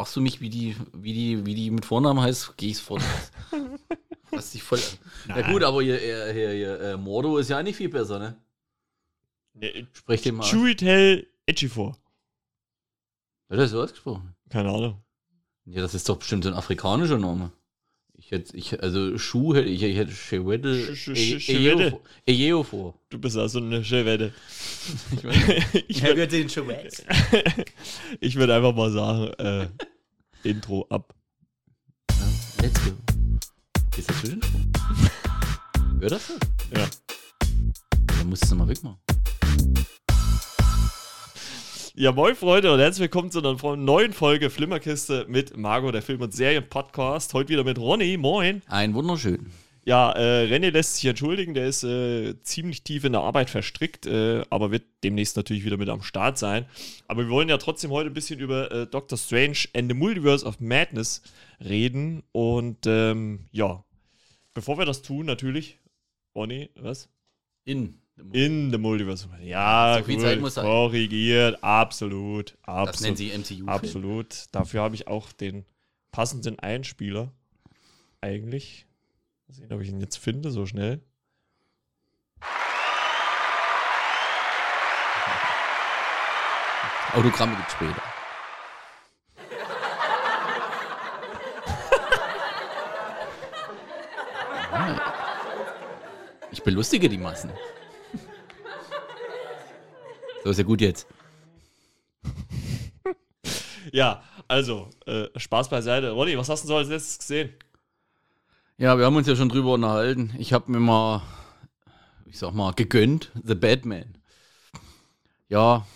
fragst du mich, wie die, wie die, wie die mit Vornamen heißt, geh ich's voll. Lass dich voll an. Ja gut, aber hier, hier, hier, hier äh, Mordo ist ja eigentlich viel besser, ne? Nee, Sprech den mal. Chuitel Ejiofor. Hat er so ausgesprochen? Keine Ahnung. Ja, das ist doch bestimmt so ein afrikanischer Name. Ich hätte, ich, also Schuh hätte ich, ich hätte Chewette, Sch- Sch- Sch- Chewette. Ejeo vor. Du bist also eine Schellwette. Ich meine, ich würde den Chewette. ich würd einfach mal sagen, äh, Intro ab. Let's go. Gehst du dazwischen? Hör das so? Ja. Dann musst du es nochmal wegmachen. Ja, moin Freunde und herzlich willkommen zu einer neuen Folge Flimmerkiste mit Margot, der Film- und Serien-Podcast. Heute wieder mit Ronny, moin. Ein wunderschön. Ja, äh, René lässt sich entschuldigen, der ist äh, ziemlich tief in der Arbeit verstrickt, äh, aber wird demnächst natürlich wieder mit am Start sein. Aber wir wollen ja trotzdem heute ein bisschen über äh, Doctor Strange and the Multiverse of Madness reden. Und ähm, ja, bevor wir das tun, natürlich, Ronny, was? In. In the Multiverse. Ja, So viel gut, Zeit muss sein. korrigiert, absolut, Das nennen absolut. sie MCU. -Film. Absolut. Dafür habe ich auch den passenden Einspieler. Eigentlich. Mal sehen, ob ich ihn jetzt finde, so schnell. Autogramme gibt's später. Ich belustige die Massen. So ist ja gut jetzt. Ja, also, äh, Spaß beiseite. Ronny, was hast du so als letztes gesehen? Ja, wir haben uns ja schon drüber unterhalten. Ich habe mir mal, ich sag mal, gegönnt, The Batman. Ja,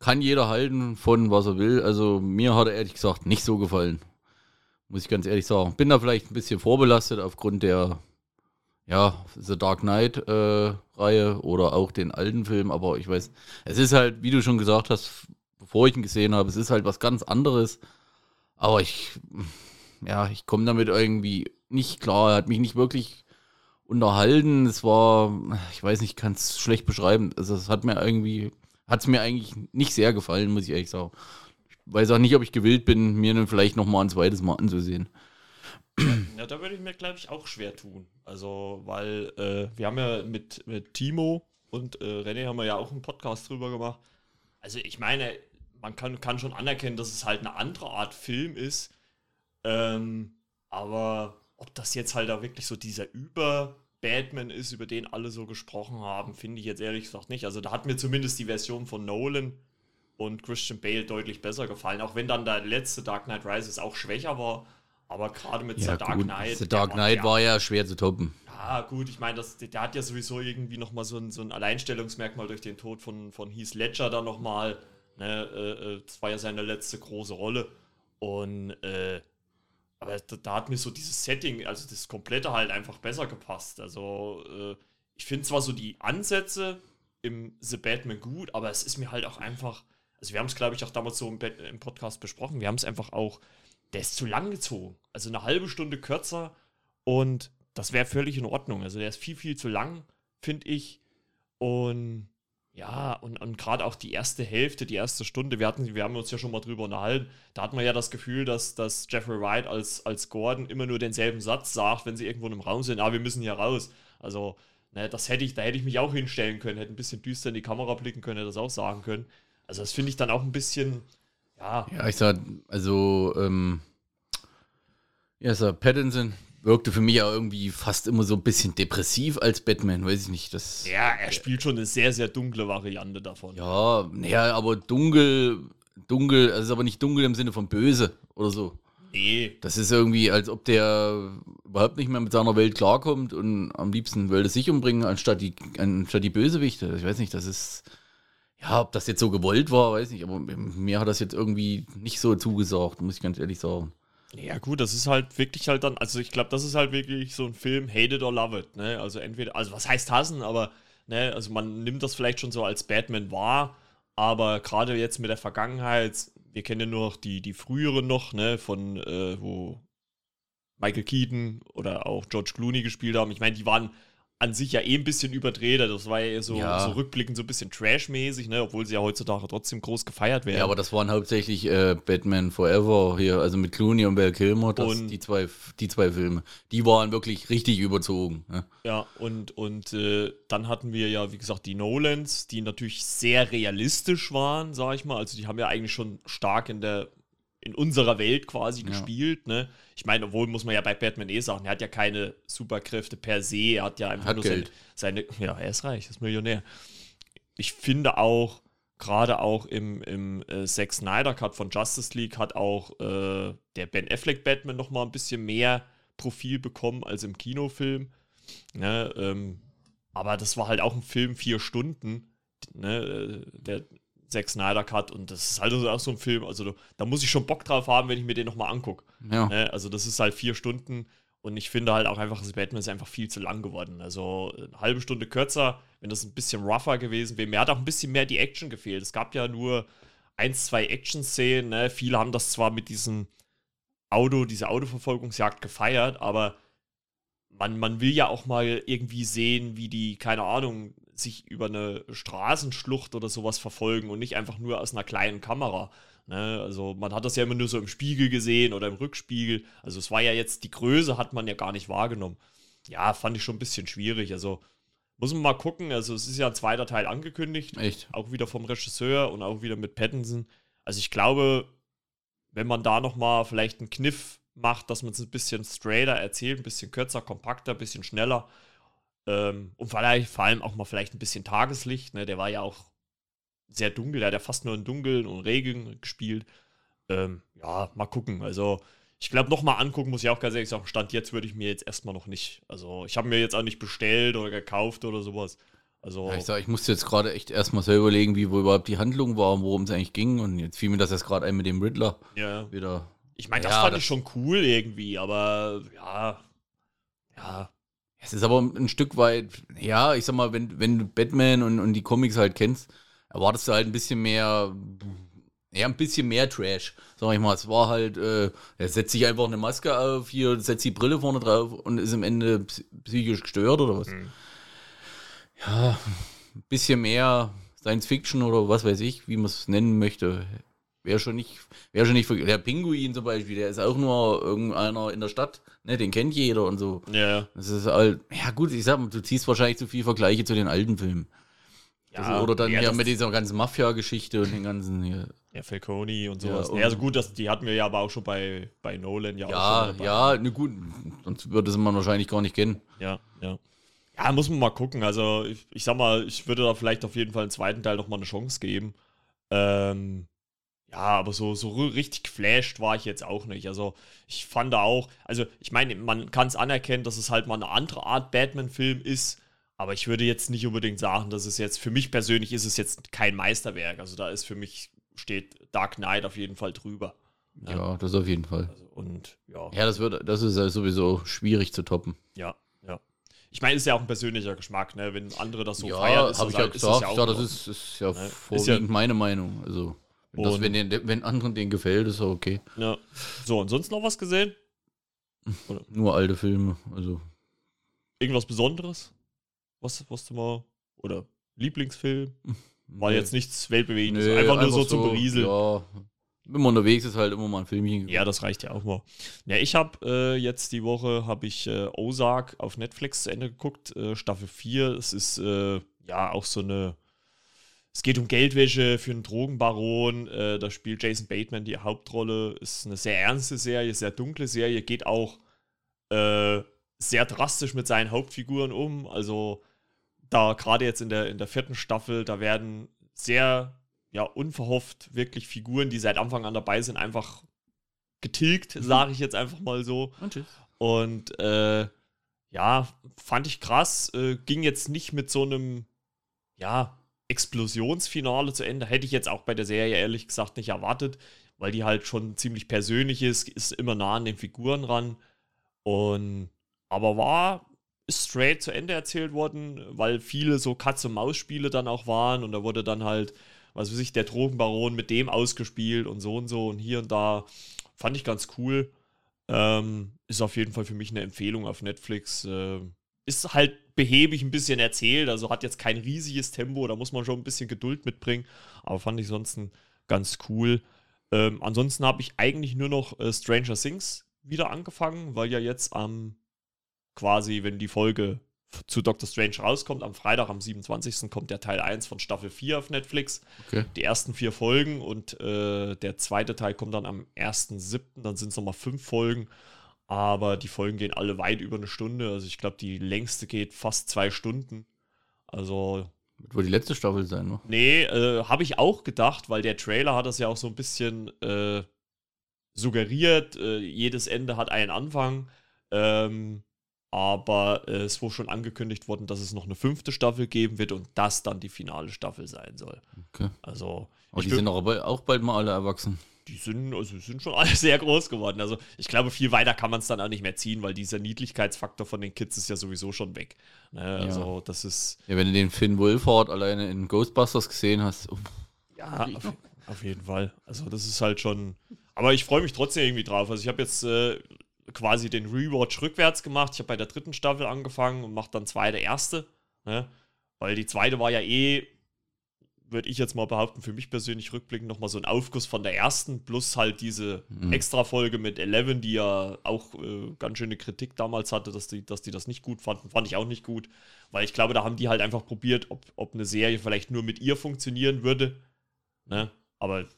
kann jeder halten von was er will. Also mir hat er ehrlich gesagt nicht so gefallen. Muss ich ganz ehrlich sagen. Bin da vielleicht ein bisschen vorbelastet aufgrund der, ja, The Dark Knight äh, Reihe oder auch den alten Film. Aber ich weiß, es ist halt, wie du schon gesagt hast, bevor ich ihn gesehen habe, es ist halt was ganz anderes. Aber ich, ja, ich komme damit irgendwie nicht klar. Er hat mich nicht wirklich unterhalten. Es war, ich weiß nicht, ich kann es schlecht beschreiben. Also es hat mir irgendwie, hat es mir eigentlich nicht sehr gefallen, muss ich ehrlich sagen. Ich weiß auch nicht, ob ich gewillt bin, mir dann vielleicht noch mal ein zweites Mal anzusehen. Ja, da würde ich mir, glaube ich, auch schwer tun. Also, weil äh, wir haben ja mit, mit Timo und äh, René haben wir ja auch einen Podcast drüber gemacht. Also, ich meine, man kann, kann schon anerkennen, dass es halt eine andere Art Film ist. Ähm, aber ob das jetzt halt da wirklich so dieser Über-Batman ist, über den alle so gesprochen haben, finde ich jetzt ehrlich gesagt nicht. Also, da hat mir zumindest die Version von Nolan und Christian Bale deutlich besser gefallen. Auch wenn dann der letzte Dark Knight Rises auch schwächer war. Aber gerade mit The Dark Knight. The Dark Knight war ja schwer zu toppen. ja, gut, ich meine, der hat ja sowieso irgendwie nochmal so ein, so ein Alleinstellungsmerkmal durch den Tod von, von Heath Ledger dann nochmal. Ne, äh, äh, das war ja seine letzte große Rolle. Und, äh, aber da, da hat mir so dieses Setting, also das Komplette halt einfach besser gepasst. Also, äh, ich finde zwar so die Ansätze im The Batman gut, aber es ist mir halt auch einfach, also wir haben es, glaube ich, auch damals so im, im Podcast besprochen, wir haben es einfach auch, der ist zu lang gezogen. Also eine halbe Stunde kürzer und das wäre völlig in Ordnung. Also der ist viel, viel zu lang, finde ich. Und ja, und, und gerade auch die erste Hälfte, die erste Stunde, wir, hatten, wir haben uns ja schon mal drüber unterhalten, da hat man ja das Gefühl, dass, dass Jeffrey Wright als, als Gordon immer nur denselben Satz sagt, wenn sie irgendwo in einem Raum sind, ah, wir müssen hier raus. Also, ne, das hätte ich, da hätte ich mich auch hinstellen können, hätte ein bisschen düster in die Kamera blicken können, hätte das auch sagen können. Also, das finde ich dann auch ein bisschen, ja, Ja, ich sag, also, ähm, ja, Sir Pattinson wirkte für mich ja irgendwie fast immer so ein bisschen depressiv als Batman, weiß ich nicht. Das, ja, er spielt schon eine sehr, sehr dunkle Variante davon. ja, naja, aber dunkel, dunkel, also ist aber nicht dunkel im Sinne von böse oder so. Nee, Das ist irgendwie, als ob der überhaupt nicht mehr mit seiner Welt klarkommt und am liebsten will er sich umbringen, anstatt die, anstatt die Bösewichte. Ich weiß nicht, das ist, ja, ob das jetzt so gewollt war, weiß nicht, aber mir hat das jetzt irgendwie nicht so zugesagt, muss ich ganz ehrlich sagen. Ja, gut, das ist halt wirklich halt dann, also ich glaube, das ist halt wirklich so ein Film, hate it or love it, ne? Also entweder, also was heißt hassen, aber, ne, also man nimmt das vielleicht schon so als Batman wahr, aber gerade jetzt mit der Vergangenheit, wir kennen ja nur noch die, die früheren noch, ne, von, äh, wo Michael Keaton oder auch George Clooney gespielt haben. Ich meine, die waren an sich ja eh ein bisschen überdreht. Das war ja so, Ja. so rückblickend so ein bisschen Trash-mäßig, ne? obwohl sie ja heutzutage trotzdem groß gefeiert werden. Ja, aber das waren hauptsächlich äh, Batman Forever hier, also mit Clooney und Val Kilmer, das, Und- die, zwei, die zwei Filme. Die waren wirklich richtig überzogen. Ne? Ja, und, und äh, dann hatten wir ja, wie gesagt, die Nolans, die natürlich sehr realistisch waren, sag ich mal. Also die haben ja eigentlich schon stark in der in unserer Welt quasi Ja. gespielt, ne? Ich meine, obwohl muss man ja bei Batman eh sagen, er hat ja keine Superkräfte per se, er hat ja einfach Hat nur Geld. Seine, seine, ja, er ist reich, ist Millionär. Ich finde auch, gerade auch im, im äh, Zack Snyder Cut von Justice League hat auch äh, der Ben Affleck Batman noch mal ein bisschen mehr Profil bekommen als im Kinofilm. Ne, ähm, aber das war halt auch ein Film, vier Stunden, ne, äh, der Zack Snyder Cut und das ist halt auch so ein Film, also da, muss ich schon Bock drauf haben, wenn ich mir den nochmal angucke. Ja. Ne? Also das ist halt vier Stunden und ich finde halt auch einfach, das Batman ist einfach viel zu lang geworden. Also eine halbe Stunde kürzer, wenn das ein bisschen rougher gewesen wäre. Mir hat auch ein bisschen mehr die Action gefehlt. Es gab ja nur ein, zwei Action-Szenen. Ne? Viele haben das zwar mit diesem Auto, diese Autoverfolgungsjagd gefeiert, aber man, man will ja auch mal irgendwie sehen, wie die, keine Ahnung, sich über eine Straßenschlucht oder sowas verfolgen und nicht einfach nur aus einer kleinen Kamera. Ne? Also man hat das ja immer nur so im Spiegel gesehen oder im Rückspiegel. Also es war ja jetzt, die Größe hat man ja gar nicht wahrgenommen. Ja, fand ich schon ein bisschen schwierig. Also muss man mal gucken. Also es ist ja ein zweiter Teil angekündigt. Echt. Auch wieder vom Regisseur und auch wieder mit Pattinson. Also ich glaube, wenn man da nochmal vielleicht einen Kniff macht, dass man es ein bisschen straighter erzählt, ein bisschen kürzer, kompakter, ein bisschen schneller. Ähm, und vielleicht vor allem auch mal vielleicht ein bisschen Tageslicht. Ne? Der war ja auch sehr dunkel, der hat ja fast nur in Dunkeln und Regen gespielt. Ähm, ja, mal gucken. Also ich glaube, nochmal angucken muss ich auch ganz ehrlich sagen, Stand jetzt würde ich mir jetzt erstmal noch nicht. Also ich habe mir jetzt auch nicht bestellt oder gekauft oder sowas. Also Ja, ich sag, ich musste jetzt gerade echt erstmal selber überlegen, wie wo überhaupt die Handlung war und worum es eigentlich ging. Und jetzt fiel mir das jetzt gerade ein mit dem Riddler ja. wieder. Ich meine, das Ja, fand das- ich schon cool irgendwie, aber ja, ja, Es ist aber ein Stück weit, ja, ich sag mal, wenn, wenn du Batman und, und die Comics halt kennst, erwartest du halt ein bisschen mehr, ja, ein bisschen mehr Trash, sag ich mal. Es war halt, äh, er setzt sich einfach eine Maske auf, hier setzt die Brille vorne drauf und ist am Ende psy- psychisch gestört oder was. Mhm. Ja, ein bisschen mehr Science Fiction oder was weiß ich, wie man es nennen möchte. Wäre schon nicht, wäre schon nicht, der Pinguin zum Beispiel, der ist auch nur irgendeiner in der Stadt, ne, den kennt jeder und so. ja, Das ist halt, ja gut, ich sag mal, du ziehst wahrscheinlich zu viel Vergleiche zu den alten Filmen. Das, ja. oder dann ja, ja das- mit dieser ganzen Mafia-Geschichte und den ganzen hier. Ja, Falcone und Ja, sowas. und- Ja, also gut, das, die hatten wir ja aber auch schon bei, bei Nolan ja auch Ja, dabei. ja, ne gut, sonst würde es man wahrscheinlich gar nicht kennen. Ja, ja. Ja, muss man mal gucken. Also, ich, ich sag mal, ich würde da vielleicht auf jeden Fall einen zweiten Teil nochmal eine Chance geben. Ähm, ja, aber so, so ri- richtig geflasht war ich jetzt auch nicht. Also, ich fand da auch, also, ich meine, man kann es anerkennen, dass es halt mal eine andere Art Batman-Film ist. Aber ich würde jetzt nicht unbedingt sagen, dass es jetzt, für mich persönlich ist es jetzt kein Meisterwerk. Also, da ist für mich, steht Dark Knight auf jeden Fall drüber. Ja, das auf jeden Fall. Also, und ja. Ja, das wird, das ist ja sowieso schwierig zu toppen. Ja, ja. Ich meine, ist ja auch ein persönlicher Geschmack, ne? Wenn andere das so ja, feiern, ist habe das ich ja halt- ist gesagt. das ja, ja auch das in ist, ist ja Ne? Ist vorwiegend ja- meine Meinung. Also, wenn, das, wenn, den, wenn anderen denen gefällt, ist ja okay. Ja. So, und sonst noch was gesehen? Nur alte Filme. Also, Irgendwas Besonderes? Was, was du mal. Oder Lieblingsfilm? War nee. jetzt nichts Weltbewegendes. Nee, einfach nur so zum Berieseln. Ja. Ja, wenn man unterwegs ist, halt immer mal ein Filmchen. geguckt. das reicht ja auch mal. Ja, ich habe äh, jetzt die Woche habe ich äh, Ozark auf Netflix zu Ende geguckt, äh, Staffel 4. Es ist äh, ja auch so eine. Es geht um Geldwäsche für einen Drogenbaron. Äh, da spielt Jason Bateman die Hauptrolle. Ist eine sehr ernste Serie, sehr dunkle Serie. Geht auch äh, sehr drastisch mit seinen Hauptfiguren um. Also da gerade jetzt in der, in der vierten Staffel, da werden sehr ja, unverhofft wirklich Figuren, die seit Anfang an dabei sind, einfach getilgt, sage ich jetzt einfach mal so. Und tschüss. Und äh, ja, fand ich krass. Äh, ging jetzt nicht mit so einem, ja, Explosionsfinale zu Ende. Hätte ich jetzt auch bei der Serie ehrlich gesagt nicht erwartet, weil die halt schon ziemlich persönlich ist, ist immer nah an den Figuren ran. Und aber war ist straight zu Ende erzählt worden, weil viele so Katz-und-Maus-Spiele dann auch waren und da wurde dann halt, was weiß ich, der Drogenbaron mit dem ausgespielt und so und so und hier und da. Fand ich ganz cool. Ähm, ist auf jeden Fall für mich eine Empfehlung auf Netflix. Ähm, ist halt behäbig ein bisschen erzählt, also hat jetzt kein riesiges Tempo, da muss man schon ein bisschen Geduld mitbringen, aber fand ich sonst ganz cool. Ähm, ansonsten habe ich eigentlich nur noch äh, Stranger Things wieder angefangen, weil ja jetzt am quasi, wenn die Folge zu Doctor Strange rauskommt, am Freitag, am 27. kommt der Teil 1 von Staffel 4 auf Netflix. Okay. Die ersten vier Folgen und äh, der zweite Teil kommt dann am 1.7., dann sind es nochmal fünf Folgen. Aber die Folgen gehen alle weit über eine Stunde. Also ich glaube, die längste geht fast zwei Stunden. Also. Wird wohl die letzte Staffel sein, ne? Nee, äh, habe ich auch gedacht, weil der Trailer hat das ja auch so ein bisschen äh, suggeriert. Äh, jedes Ende hat einen Anfang. Ähm, aber äh, es wurde schon angekündigt worden, dass es noch eine fünfte Staffel geben wird und das dann die finale Staffel sein soll. Okay. Also. Aber die sind auch, auch bald mal alle erwachsen. Die sind, also sind schon alle sehr groß geworden. Also ich glaube, viel weiter kann man es dann auch nicht mehr ziehen, weil dieser Niedlichkeitsfaktor von den Kids ist ja sowieso schon weg. Ne? Also ja. das ist. Ja, wenn du den Finn Wolfhard alleine in Ghostbusters gesehen hast. Oh. Ja, auf, auf, jeden Fall. Also das ist halt schon. Aber ich freue mich trotzdem irgendwie drauf. Also ich habe jetzt äh, quasi den Rewatch rückwärts gemacht. Ich habe bei der dritten Staffel angefangen und mache dann zweite, erste. Ne? Weil die zweite war ja eh, würde ich jetzt mal behaupten, für mich persönlich rückblickend nochmal so ein Aufguss von der ersten, plus halt diese mhm. Extra-Folge mit Eleven, die ja auch äh, ganz schöne Kritik damals hatte, dass die, dass die das nicht gut fanden. Fand ich auch nicht gut, weil ich glaube, da haben die halt einfach probiert, ob, ob eine Serie vielleicht nur mit ihr funktionieren würde. Ne? Aber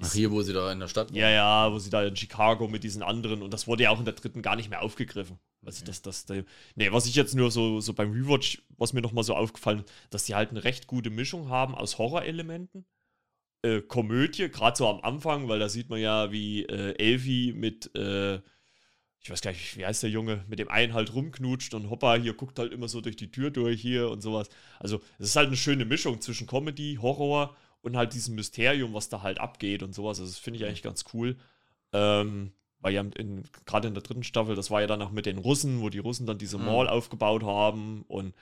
Ach, hier, wo sie da in der Stadt waren. Ja, ja, wo sie da in Chicago mit diesen anderen und das wurde ja auch in der dritten gar nicht mehr aufgegriffen. Also okay. das, das, das, nee, was ich jetzt nur so, so beim Rewatch, was mir nochmal so aufgefallen ist, dass die halt eine recht gute Mischung haben aus Horrorelementen, äh, Komödie, gerade so am Anfang, weil da sieht man ja, wie äh, Elfie mit, äh, ich weiß gar nicht, wie heißt der Junge, mit dem einen halt rumknutscht und Hoppa hier guckt halt immer so durch die Tür durch hier und sowas. Also es ist halt eine schöne Mischung zwischen Comedy, Horror und halt diesem Mysterium, was da halt abgeht und sowas. Also das finde ich eigentlich ganz cool. Ähm, weil ja gerade in der dritten Staffel, das war ja dann auch mit den Russen, wo die Russen dann diese mhm. Mall aufgebaut haben und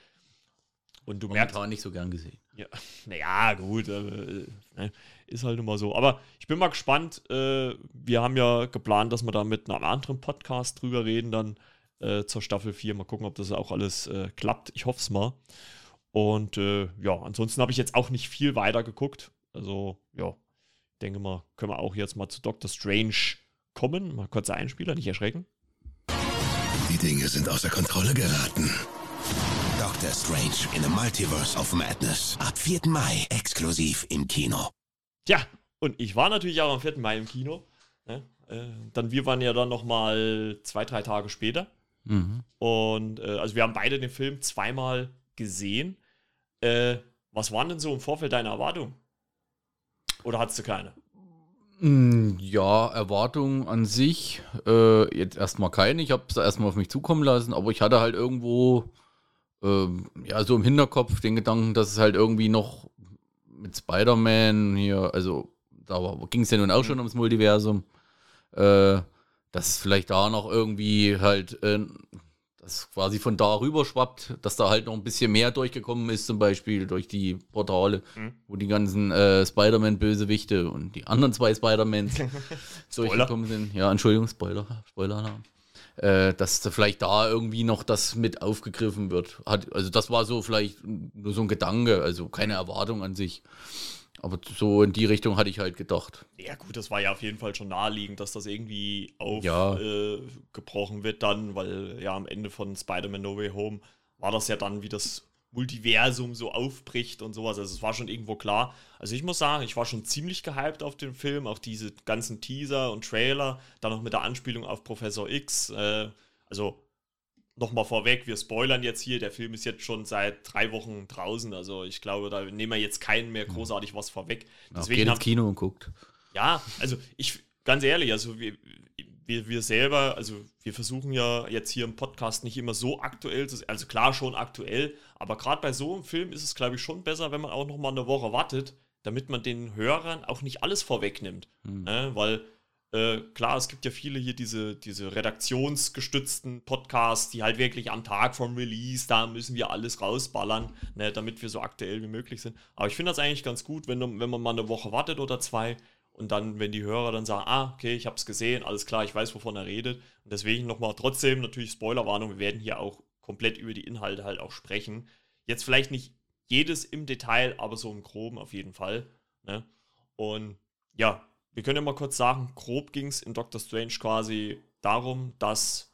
und du merkst. nicht so gern gesehen. Ja, naja, gut, äh, ne, ist halt immer so. Aber ich bin mal gespannt. Äh, wir haben ja geplant, dass wir da mit einem anderen Podcast drüber reden, dann äh, zur Staffel 4. Mal gucken, ob das auch alles äh, klappt. Ich hoffe es mal. Und äh, ja, ansonsten habe ich jetzt auch nicht viel weiter geguckt. Also, ja, ich denke mal, können wir auch jetzt mal zu Doctor Strange kommen. Mal kurzer Einspieler, nicht erschrecken. Die Dinge sind außer Kontrolle geraten. Doctor Strange in the Multiverse of Madness. Ab 4. Mai exklusiv im Kino. Tja, und ich war natürlich auch am 4. Mai im Kino. Ne? Äh, dann wir waren ja dann noch mal zwei, drei Tage später. Mhm. Und äh, also wir haben beide den Film zweimal gesehen. Äh, was waren denn so im Vorfeld deine Erwartungen? Oder hattest du keine? Hm, ja, Erwartungen an sich äh, jetzt erstmal keine. Ich habe es erstmal auf mich zukommen lassen, aber ich hatte halt irgendwo äh, ja so im Hinterkopf den Gedanken, dass es halt irgendwie noch mit Spider-Man hier, also da ging es ja nun auch schon mhm. ums Multiversum, äh, dass vielleicht da noch irgendwie halt äh, das quasi von da rüber schwappt, dass da halt noch ein bisschen mehr durchgekommen ist, zum Beispiel durch die Portale, mhm. wo die ganzen äh, Spider-Man-Bösewichte und die anderen zwei Spider-Mans durchgekommen sind. Ja, Entschuldigung, Spoiler, Spoiler-Alarm. Äh, dass da vielleicht da irgendwie noch das mit aufgegriffen wird. Hat, also das war so vielleicht nur so ein Gedanke, also keine Erwartung an sich. Aber so in die Richtung hatte ich halt gedacht. Ja, gut, das war ja auf jeden Fall schon naheliegend, dass das irgendwie aufgebrochen ja. äh, wird dann, weil ja am Ende von Spider-Man No Way Home war das ja dann, wie das Multiversum so aufbricht und sowas. Also es war schon irgendwo klar. Also ich muss sagen, ich war schon ziemlich gehypt auf den Film, auch diese ganzen Teaser und Trailer, dann noch mit der Anspielung auf Professor X. Äh, also nochmal vorweg, wir spoilern jetzt hier, der Film ist jetzt schon seit drei Wochen draußen, also ich glaube, da nehmen wir jetzt keinen mehr großartig was vorweg. Deswegen geht ins Kino und guckt. Ja, also ich, ganz ehrlich, also wir, wir, wir selber, also wir versuchen ja jetzt hier im Podcast nicht immer so aktuell zu sein, also klar schon aktuell, aber gerade bei so einem Film ist es, glaube ich, schon besser, wenn man auch nochmal eine Woche wartet, damit man den Hörern auch nicht alles vorwegnimmt. Hm. Ne? Weil äh, klar, es gibt ja viele hier diese, diese redaktionsgestützten Podcasts, die halt wirklich am Tag vom Release, da müssen wir alles rausballern, ne, damit wir so aktuell wie möglich sind. Aber ich finde das eigentlich ganz gut, wenn, wenn man mal eine Woche wartet oder zwei und dann, wenn die Hörer dann sagen, ah, okay, ich habe es gesehen, alles klar, ich weiß, wovon er redet. Und deswegen nochmal trotzdem natürlich Spoilerwarnung, wir werden hier auch komplett über die Inhalte halt auch sprechen. Jetzt vielleicht nicht jedes im Detail, aber so im Groben auf jeden Fall. Ne? Und ja, wir können ja mal kurz sagen, grob ging es in Doctor Strange quasi darum, dass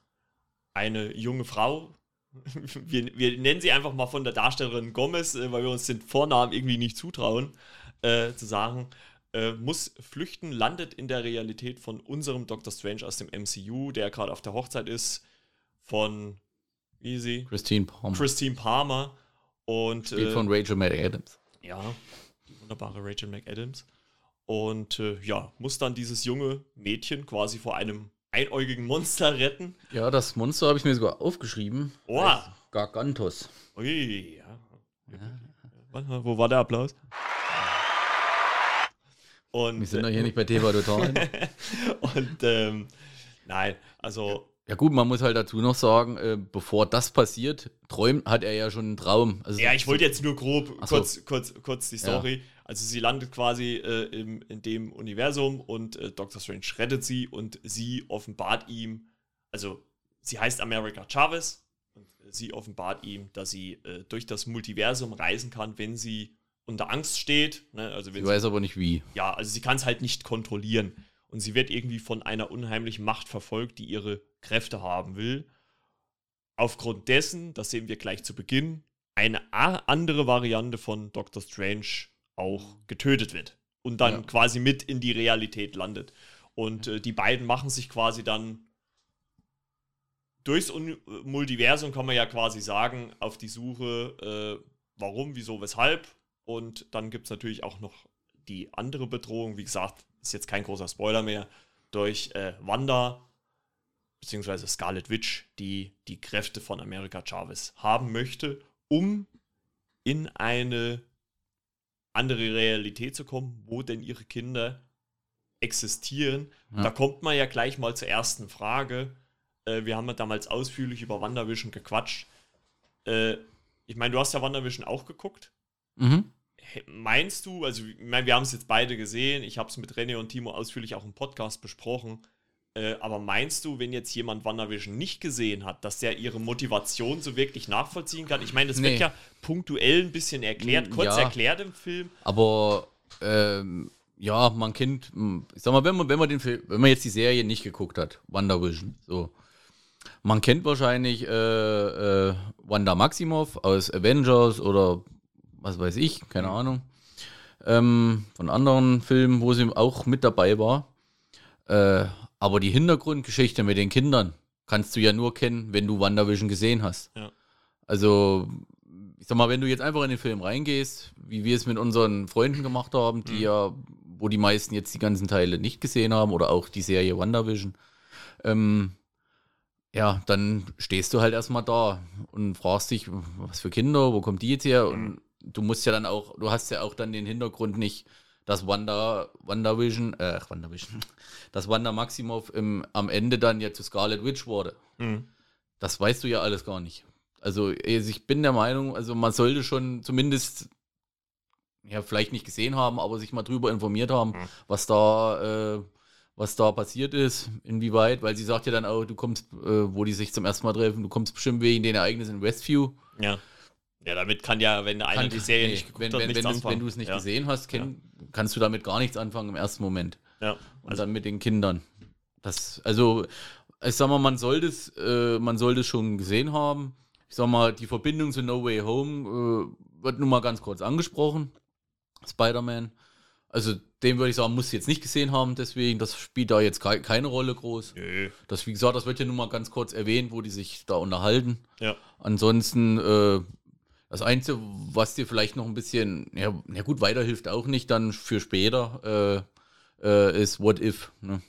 eine junge Frau, wir, wir nennen sie einfach mal von der Darstellerin Gomez, äh, weil wir uns den Vornamen irgendwie nicht zutrauen, äh, zu sagen, äh, muss flüchten, landet in der Realität von unserem Doctor Strange aus dem MCU, der gerade auf der Hochzeit ist, von, wie sie? Christine Palmer. Christine Palmer. Und, Spielt äh, von Rachel McAdams. Ja, die wunderbare Rachel McAdams. Und äh, ja, muss dann dieses junge Mädchen quasi vor einem einäugigen Monster retten. Ja, das Monster habe ich mir sogar aufgeschrieben. Oh. Gargantos. Ui, ja. ja. Wo war der Applaus? Und, Wir sind doch hier äh, nicht bei TV Total. und ähm, nein, also. Ja gut, man muss halt dazu noch sagen, äh, bevor das passiert, träumt, hat er ja schon einen Traum. Also ja, ich wollte jetzt nur grob so. kurz, kurz, kurz die Story. Ja. Also sie landet quasi äh, im, in dem Universum und äh, Doctor Strange rettet sie und sie offenbart ihm, also sie heißt America Chavez und sie offenbart ihm, dass sie äh, durch das Multiversum reisen kann, wenn sie unter Angst steht. Ne? Also wenn sie weiß aber nicht wie. Ja, also sie kann es halt nicht kontrollieren. Und sie wird irgendwie von einer unheimlichen Macht verfolgt, die ihre Kräfte haben will. Aufgrund dessen, das sehen wir gleich zu Beginn, eine andere Variante von Doctor Strange auch getötet wird und dann ja. quasi mit in die Realität landet. Und äh, die beiden machen sich quasi dann durchs Un Multiversum, kann man ja quasi sagen, auf die Suche, äh, warum, wieso, weshalb und dann gibt es natürlich auch noch die andere Bedrohung. Wie gesagt, ist jetzt kein großer Spoiler mehr. Durch äh, Wanda beziehungsweise Scarlet Witch, die die Kräfte von America Chavez haben möchte, um in eine andere Realität zu kommen, wo denn ihre Kinder existieren. Ja. Da kommt man ja gleich mal zur ersten Frage. Äh, wir haben ja damals ausführlich über WandaVision gequatscht. Äh, ich meine, du hast ja WandaVision auch geguckt. Mhm meinst du, also ich meine, wir haben es jetzt beide gesehen, ich habe es mit René und Timo ausführlich auch im Podcast besprochen, äh, aber meinst du, wenn jetzt jemand WandaVision nicht gesehen hat, dass der ihre Motivation so wirklich nachvollziehen kann? Ich meine, das nee. wird ja punktuell ein bisschen erklärt, kurz ja, erklärt im Film. Aber ähm, ja, man kennt, hm, ich sag mal, wenn man, wenn man den Film, wenn man jetzt die Serie nicht geguckt hat, WandaVision, so. Man kennt wahrscheinlich äh, äh, Wanda Maximoff aus Avengers oder was weiß ich, keine. Ahnung, ähm, von anderen Filmen, wo sie auch mit dabei war. Äh, aber die Hintergrundgeschichte mit den Kindern kannst du ja nur kennen, wenn du WandaVision gesehen hast. Ja. Also, ich sag mal, wenn du jetzt einfach in den Film reingehst, wie wir es mit unseren Freunden gemacht haben, die mhm. ja, wo die meisten jetzt die ganzen Teile nicht gesehen haben oder auch die Serie WandaVision, ähm, ja, dann stehst du halt erstmal da und fragst dich, was für Kinder, wo kommt die jetzt her? Und mhm du musst ja dann auch, du hast ja auch dann den Hintergrund nicht, dass Wanda, WandaVision, äh, WandaVision, dass Wanda Maximoff im, am Ende dann ja zu Scarlet Witch wurde. Mhm. Das weißt du ja alles gar nicht. Also ich bin der Meinung, also man sollte schon zumindest, ja, vielleicht nicht gesehen haben, aber sich mal drüber informiert haben, mhm. was da, äh, was da passiert ist, inwieweit, weil sie sagt ja dann auch, du kommst, äh, wo die sich zum ersten Mal treffen, du kommst bestimmt wegen den Ereignissen in Westview. Ja. Ja, damit kann ja, wenn einer kann, die Serie nee, nicht geguckt wenn, hat, wenn, nichts wenn du es nicht ja. gesehen hast, kenn, ja. kannst du damit gar nichts anfangen im ersten Moment. Ja. Also Und dann mit den Kindern. Das, also, ich sag mal, man sollte es, äh, man sollte es schon gesehen haben. Ich sag mal, die Verbindung zu No Way Home äh, wird nun mal ganz kurz angesprochen. Spider-Man. Also, den würde ich sagen, muss jetzt nicht gesehen haben, deswegen, das spielt da jetzt ke keine Rolle groß. Nee. Das, wie gesagt, das wird ja nun mal ganz kurz erwähnt, wo die sich da unterhalten. Ja. Ansonsten, äh, das Einzige, was dir vielleicht noch ein bisschen, ja, ja gut, weiterhilft auch nicht dann für später, äh, äh, ist What If. Ne?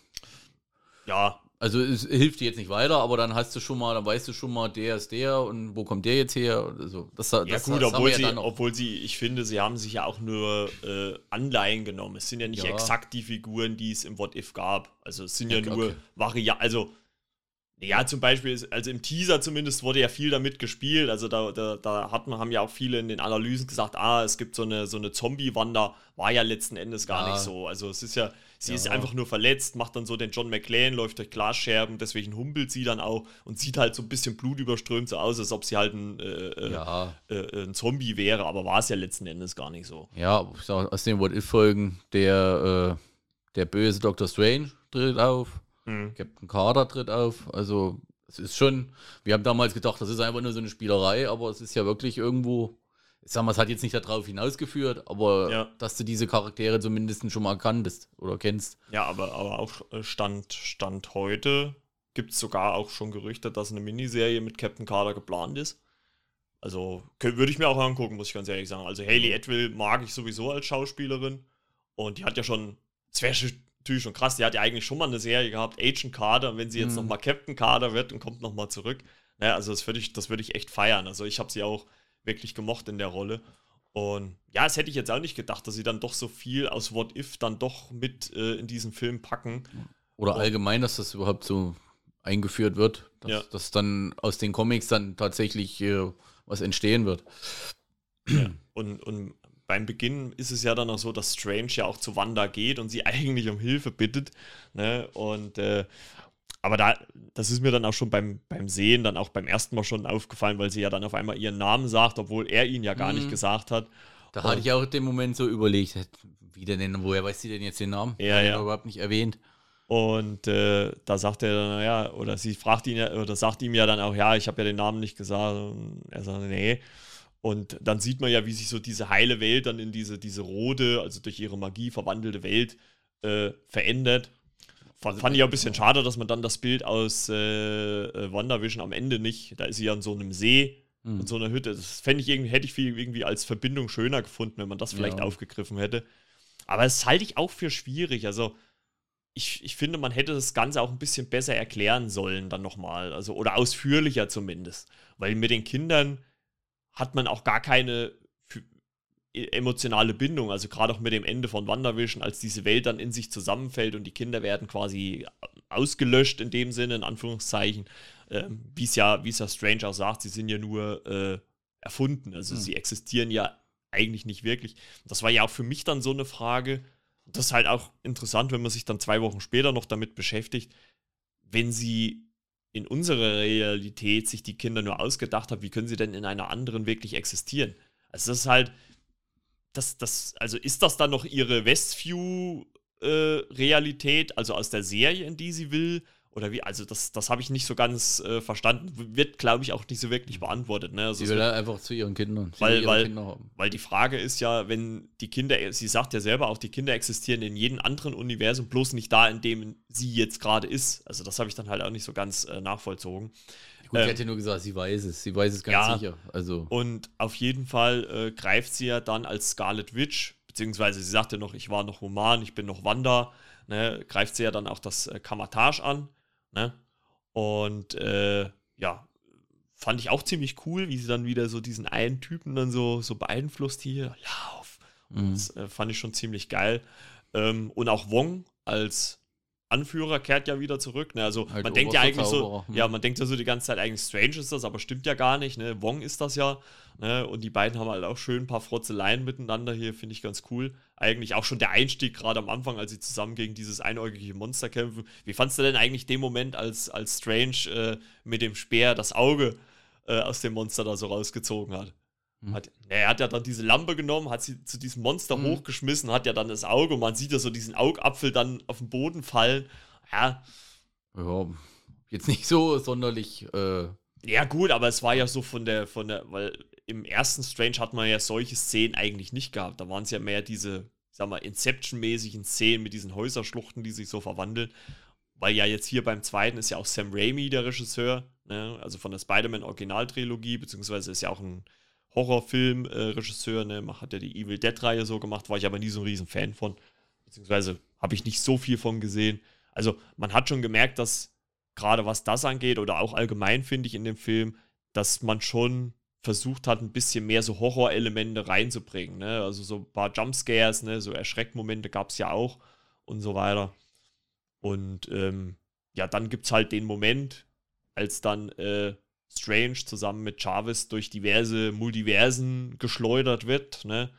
Ja. Also es hilft dir jetzt nicht weiter, aber dann hast du schon mal, dann weißt du schon mal, der ist der und wo kommt der jetzt her? Also, das, das, ja gut, das obwohl, sie, ja obwohl sie, ich finde, sie haben sich ja auch nur äh, Anleihen genommen. Es sind ja nicht ja. exakt die Figuren, die es im What If gab. Also es sind ja, ja nur okay. Varianten, also Ja, zum Beispiel, also im Teaser zumindest wurde ja viel damit gespielt. Also da, da, da hat man, haben ja auch viele in den Analysen gesagt, ah, es gibt so eine, so eine Zombie-Wander, war ja letzten Endes gar ja. nicht so. Also es ist ja, sie ja. ist einfach nur verletzt, macht dann so den John McClane, läuft durch Glasscherben, deswegen humpelt sie dann auch und sieht halt so ein bisschen blutüberströmt so aus, als ob sie halt ein, äh, äh ja. äh, ein Zombie wäre, aber war es ja letzten Endes gar nicht so. Ja, aus den What-If-Folgen, der, äh, der böse Dr. Strange tritt auf Mhm. Captain Carter tritt auf. Also, es ist schon, wir haben damals gedacht, das ist einfach nur so eine Spielerei, aber es ist ja wirklich irgendwo, ich sag mal, es hat jetzt nicht darauf hinausgeführt, aber ja. dass du diese Charaktere zumindest schon mal kanntest oder kennst. Ja, aber, aber auch äh, Stand, Stand heute gibt es sogar auch schon Gerüchte, dass eine Miniserie mit Captain Carter geplant ist. Also würde ich mir auch angucken, muss ich ganz ehrlich sagen. Also Hayley Atwell mag ich sowieso als Schauspielerin und die hat ja schon, es wäre natürlich schon krass. Die hat ja eigentlich schon mal eine Serie gehabt, Agent Carter. Und wenn sie jetzt mhm. nochmal Captain Carter wird und kommt nochmal zurück, naja, also das würde ich, das ich echt feiern. Also ich habe sie auch wirklich gemocht in der Rolle. Und ja, das hätte ich jetzt auch nicht gedacht, dass sie dann doch so viel aus What If dann doch mit äh, in diesen Film packen. Oder und, allgemein, dass das überhaupt so eingeführt wird, dass, ja. dass dann aus den Comics dann tatsächlich äh, was entstehen wird. Ja. Und, und beim Beginn ist es ja dann auch so, dass Strange ja auch zu Wanda geht und sie eigentlich um Hilfe bittet. Ne? Und äh, aber da, das ist mir dann auch schon beim, beim Sehen, dann auch beim ersten Mal schon aufgefallen, weil sie ja dann auf einmal ihren Namen sagt, obwohl er ihn ja gar mhm. nicht gesagt hat. Da und, hatte ich auch den Moment so überlegt, wie denn, woher weiß sie denn jetzt den Namen? Ja, hat ja. überhaupt nicht erwähnt. Und äh, da sagt er dann, naja, oder sie fragt ihn ja, oder sagt ihm ja dann auch, ja, ich habe ja den Namen nicht gesagt. Und er sagt, nee. Und dann sieht man ja, wie sich so diese heile Welt dann in diese, diese rote, also durch ihre Magie verwandelte Welt äh, verändert. Fand, fand ich auch ein bisschen schade, dass man dann das Bild aus äh, äh WandaVision am Ende nicht, da ist sie ja in so einem See mhm. und so einer Hütte. Das fände ich irgendwie, hätte ich viel, irgendwie als Verbindung schöner gefunden, wenn man das vielleicht ja. aufgegriffen hätte. Aber das halte ich auch für schwierig. Also, ich, ich finde, man hätte das Ganze auch ein bisschen besser erklären sollen, dann nochmal. Also, oder ausführlicher zumindest. Weil mit den Kindern, hat man auch gar keine e, emotionale Bindung, also gerade auch mit dem Ende von WandaVision, als diese Welt dann in sich zusammenfällt und die Kinder werden quasi ausgelöscht in dem Sinne, in Anführungszeichen, ähm, wie es ja, wie es ja Strange auch sagt, sie sind ja nur äh, erfunden, also mhm. sie existieren ja eigentlich nicht wirklich. Das war ja auch für mich dann so eine Frage, das ist halt auch interessant, wenn man sich dann zwei Wochen später noch damit beschäftigt, wenn sie in unserer Realität sich die Kinder nur ausgedacht haben, wie können sie denn in einer anderen wirklich existieren? Also das ist halt, das, das, also ist das dann noch ihre Westview-Realität, äh, also aus der Serie, in die sie will? Oder wie? Also, das, das habe ich nicht so ganz äh, verstanden. Wird, glaube ich, auch nicht so wirklich beantwortet. Ne? Also sie will halt einfach zu ihren Kindern. Weil, weil, Kinder weil die Frage ist ja, wenn die Kinder, sie sagt ja selber auch, die Kinder existieren in jedem anderen Universum, bloß nicht da, in dem sie jetzt gerade ist. Also, das habe ich dann halt auch nicht so ganz äh, nachvollzogen. Gut, ähm, sie hat ja nur gesagt, sie weiß es. Sie weiß es ganz ja, sicher. Also. Und auf jeden Fall äh, greift sie ja dann als Scarlet Witch, beziehungsweise sie sagt ja noch, ich war noch human, ich bin noch Wanda. Ne, greift sie ja dann auch das äh, Kamatage an Ne? Und äh, ja, fand ich auch ziemlich cool, wie sie dann wieder so diesen einen Typen dann so, so beeinflusst hier. Lauf. Mhm. Das äh, fand ich schon ziemlich geil. Ähm, und auch Wong als Anführer kehrt ja wieder zurück. Ne? Also halt man denkt ja eigentlich so, hm. ja, man denkt ja so die ganze Zeit eigentlich Strange ist das, aber stimmt ja gar nicht. Ne? Wong ist das ja. Ne? Und die beiden haben halt auch schön ein paar Frotzeleien miteinander hier, finde ich ganz cool. Eigentlich auch schon der Einstieg gerade am Anfang, als sie zusammen gegen dieses einäugige Monster kämpfen. Wie fandst du denn eigentlich den Moment, als, als Strange äh, mit dem Speer das Auge äh, aus dem Monster da so rausgezogen hat? Mhm. Hat, er hat ja dann diese Lampe genommen, hat sie zu diesem Monster mhm. hochgeschmissen, hat ja dann das Auge und man sieht ja so diesen Augapfel dann auf den Boden fallen. Ja. Ja, jetzt nicht so sonderlich. Äh ja, gut, aber es war ja so von der, von der, weil im ersten Strange hat man ja solche Szenen eigentlich nicht gehabt. Da waren es ja mehr diese, sag mal, Inception-mäßigen Szenen mit diesen Häuserschluchten, die sich so verwandeln. Weil ja jetzt hier beim zweiten ist ja auch Sam Raimi der Regisseur, ne? also von der Spider-Man-Originaltrilogie, beziehungsweise ist ja auch ein Horrorfilm-Regisseur, ne, hat ja die Evil Dead-Reihe so gemacht, war ich aber nie so ein riesen Fan von. Beziehungsweise habe ich nicht so viel von gesehen. Also man hat schon gemerkt, dass gerade was das angeht oder auch allgemein finde ich in dem Film, dass man schon versucht hat, ein bisschen mehr so Horrorelemente reinzubringen. Ne? Also so ein paar Jumpscares, ne? so Erschreckmomente gab es ja auch und so weiter. Und ähm, ja, dann gibt es halt den Moment, als dann äh, Strange zusammen mit Jarvis durch diverse Multiversen geschleudert wird, ne?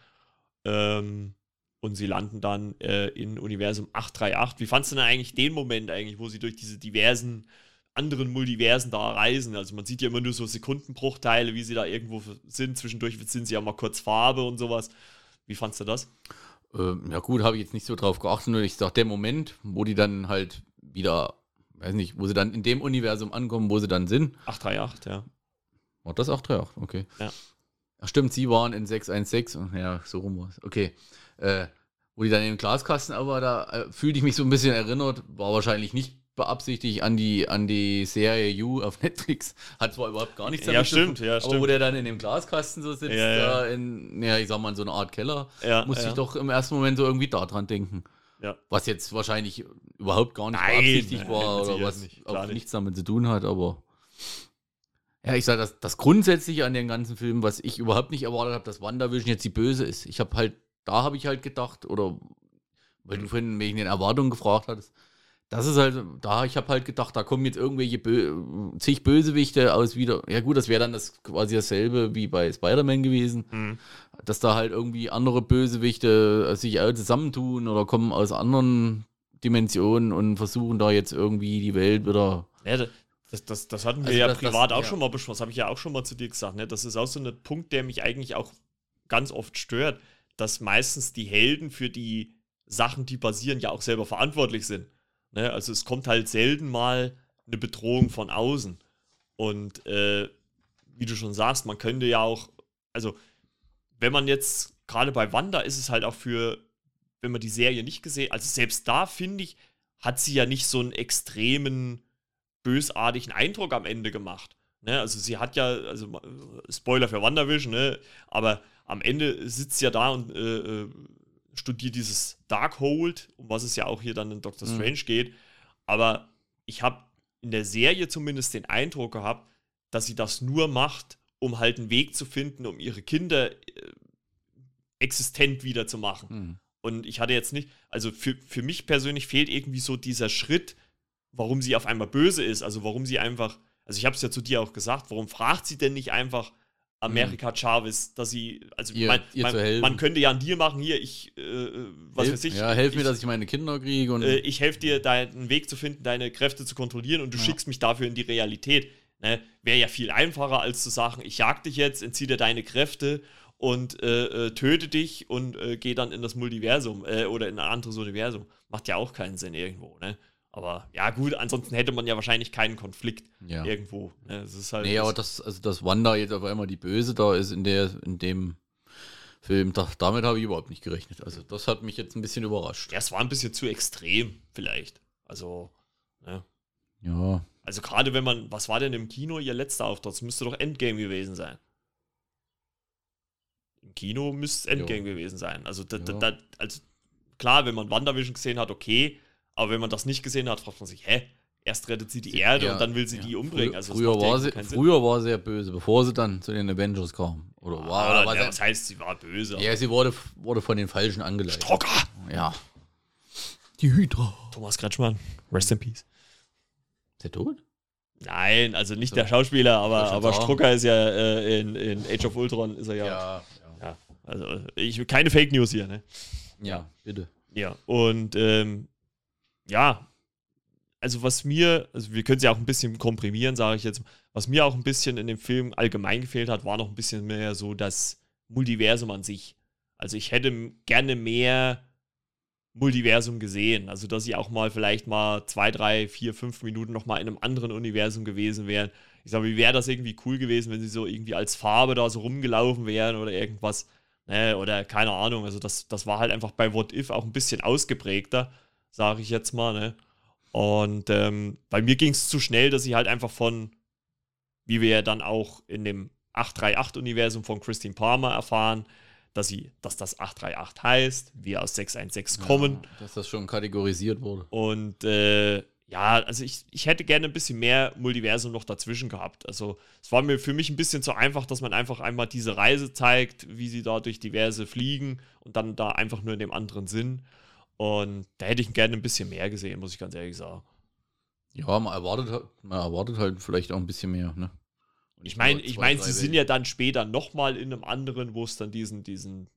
Ähm, und sie landen dann äh, in Universum 838. Wie fandest du denn eigentlich den Moment eigentlich, wo sie durch diese diversen anderen Multiversen da reisen? Also man sieht ja immer nur so Sekundenbruchteile, wie sie da irgendwo sind. Zwischendurch sind sie ja mal kurz Farbe und sowas. Wie fandest du das? Ähm, ja gut, habe ich jetzt nicht so drauf geachtet, nur ich sag, der Moment, wo die dann halt wieder, weiß nicht, wo sie dann in dem Universum ankommen, wo sie dann sind. 838, ja. War das 838? Okay. Ja. Ach stimmt, sie waren in 616. Ja, so rum war es. Okay. Äh, wo die dann in den Glaskasten, aber da äh, fühlte ich mich so ein bisschen erinnert, war wahrscheinlich nicht beabsichtigt an die, an die Serie You auf Netflix. Hat zwar überhaupt gar nichts Ja, damit zu stimmt, tun, ja, aber stimmt. wo der dann in dem Glaskasten so sitzt, Ja, ja. da in, ja, ich sag mal, in so einer Art Keller, Ja, musste ja. ich doch im ersten Moment so irgendwie daran denken. Ja. Was jetzt wahrscheinlich überhaupt gar nicht beabsichtigt war oder was nicht, auch nicht. nichts damit zu tun hat, aber. Ja, ich sage, das, das Grundsätzliche an den ganzen Film, was ich überhaupt nicht erwartet habe, dass WandaVision jetzt die Böse ist. Ich habe halt, da habe ich halt gedacht, oder weil du vorhin wegen den Erwartungen gefragt hattest, das ist halt, da, ich habe halt gedacht, da kommen jetzt irgendwelche Bö zig Bösewichte aus wieder. Ja, gut, das wäre dann das quasi dasselbe wie bei Spider-Man gewesen Mhm. Dass da halt irgendwie andere Bösewichte äh, sich alle zusammentun oder kommen aus anderen Dimensionen und versuchen da jetzt irgendwie die Welt wieder. Ja, da- das, das, das hatten wir Also ja das- das- privat auch ja. schon mal besprochen. Das habe ich ja auch schon mal zu dir gesagt. Ne? Das ist auch so ein Punkt, der mich eigentlich auch ganz oft stört, dass meistens die Helden für die Sachen, die passieren, ja auch selber verantwortlich sind. Ne? Also es kommt halt selten mal eine Bedrohung von außen. Und äh, wie du schon sagst, man könnte ja auch, also wenn man jetzt, gerade bei Wanda ist es halt auch für, wenn man die Serie nicht gesehen, also selbst da finde ich, hat sie ja nicht so einen extremen bösartigen Eindruck am Ende gemacht. Ne? Also sie hat ja, also Spoiler für WandaVision, ne? aber am Ende sitzt sie ja da und äh, äh, studiert dieses Darkhold, um was es ja auch hier dann in Doctor Mhm. Strange geht. Aber ich habe in der Serie zumindest den Eindruck gehabt, dass sie das nur macht, um halt einen Weg zu finden, um ihre Kinder äh, existent wieder zu machen. Hm. Und ich hatte jetzt nicht, also für, für mich persönlich fehlt irgendwie so dieser Schritt, warum sie auf einmal böse ist. Also warum sie einfach, also ich habe es ja zu dir auch gesagt, warum fragt sie denn nicht einfach Amerika Chavez, dass sie, also Mhm. Ihr- man, ihr helfen. man könnte ja einen Deal machen, hier, ich, äh, was Helf- weiß ich. Ja, helf mir, ich, dass ich meine Kinder kriege und. äh, ich helfe dir, deinen Weg zu finden, deine Kräfte zu kontrollieren und du Ja. schickst mich dafür in die Realität. Ne? Wäre ja viel einfacher, als zu sagen, ich jag dich jetzt, entziehe dir deine Kräfte und äh, äh, töte dich und äh, gehe dann in das Multiversum äh, oder in ein anderes Universum. Macht ja auch keinen Sinn irgendwo, ne? Aber ja, gut, ansonsten hätte man ja wahrscheinlich keinen Konflikt ja. irgendwo. Ne? Es ist halt Nee, aber das, also dass Wanda jetzt auf einmal die Böse da ist in der, in dem Film, da, damit habe ich überhaupt nicht gerechnet. Also das hat mich jetzt ein bisschen überrascht. ja, es war ein bisschen zu extrem, vielleicht. Also, ne? Ja. Also gerade wenn man, was war denn im Kino ihr letzter Auftritt? Das müsste doch Endgame gewesen sein. Im Kino müsste es Endgame gewesen sein. Also, da, da, Ja. da, also klar, wenn man WandaVision gesehen hat, okay, aber wenn man das nicht gesehen hat, fragt man sich, hä? Erst rettet sie die Erde Ja, und dann will sie ja. die umbringen. Also das früher, ja war sie, Sinn. früher war sie sehr böse, bevor sie dann zu den Avengers kam. Oder war, Ah, oder was? ja, was heißt, sie war böse? ja, sie wurde, wurde von den Falschen angeleitet. Trocker! Ja. Die Hydra. Thomas Kretschmann, rest in peace. Ist der tot? Nein, also nicht So. der Schauspieler, aber, aber sagen. Strucker ist ja äh, in, in Age of Ultron, ist er ja. ja. ja. Also, ich, keine Fake News hier, ne? Ja, bitte. Ja, und ähm, ja, also was mir, also wir können es ja auch ein bisschen komprimieren, sage ich jetzt, was mir auch ein bisschen in dem Film allgemein gefehlt hat, war noch ein bisschen mehr so das Multiversum an sich. Also ich hätte gerne mehr Multiversum gesehen. Also dass sie auch mal vielleicht mal zwei, drei, vier, fünf Minuten noch mal in einem anderen Universum gewesen wären. Ich sage, wie wäre das irgendwie cool gewesen, wenn sie so irgendwie als Farbe da so rumgelaufen wären oder irgendwas. Ne, oder keine Ahnung. Also das, das war halt einfach bei What If auch ein bisschen ausgeprägter, sage ich jetzt mal. Ne? Und ähm, bei mir ging es zu schnell, dass sie halt einfach von, wie wir ja dann auch in dem 838-Universum von Christine Palmer erfahren, dass sie, dass das 838 heißt, wir aus 616 kommen. Ja, dass das schon kategorisiert wurde. Und äh, ja, also ich, ich hätte gerne ein bisschen mehr Multiversum noch dazwischen gehabt. Also es war mir für mich ein bisschen zu einfach, dass man einfach einmal diese Reise zeigt, wie sie da durch diverse fliegen und dann da einfach nur in dem anderen Sinn. Und da hätte ich gerne ein bisschen mehr gesehen, muss ich ganz ehrlich sagen. Ja, man erwartet, man erwartet halt vielleicht auch ein bisschen mehr, ne? Ich meine, ich meine, sie sind ja dann später nochmal in einem anderen, wo es dann diesen, diesen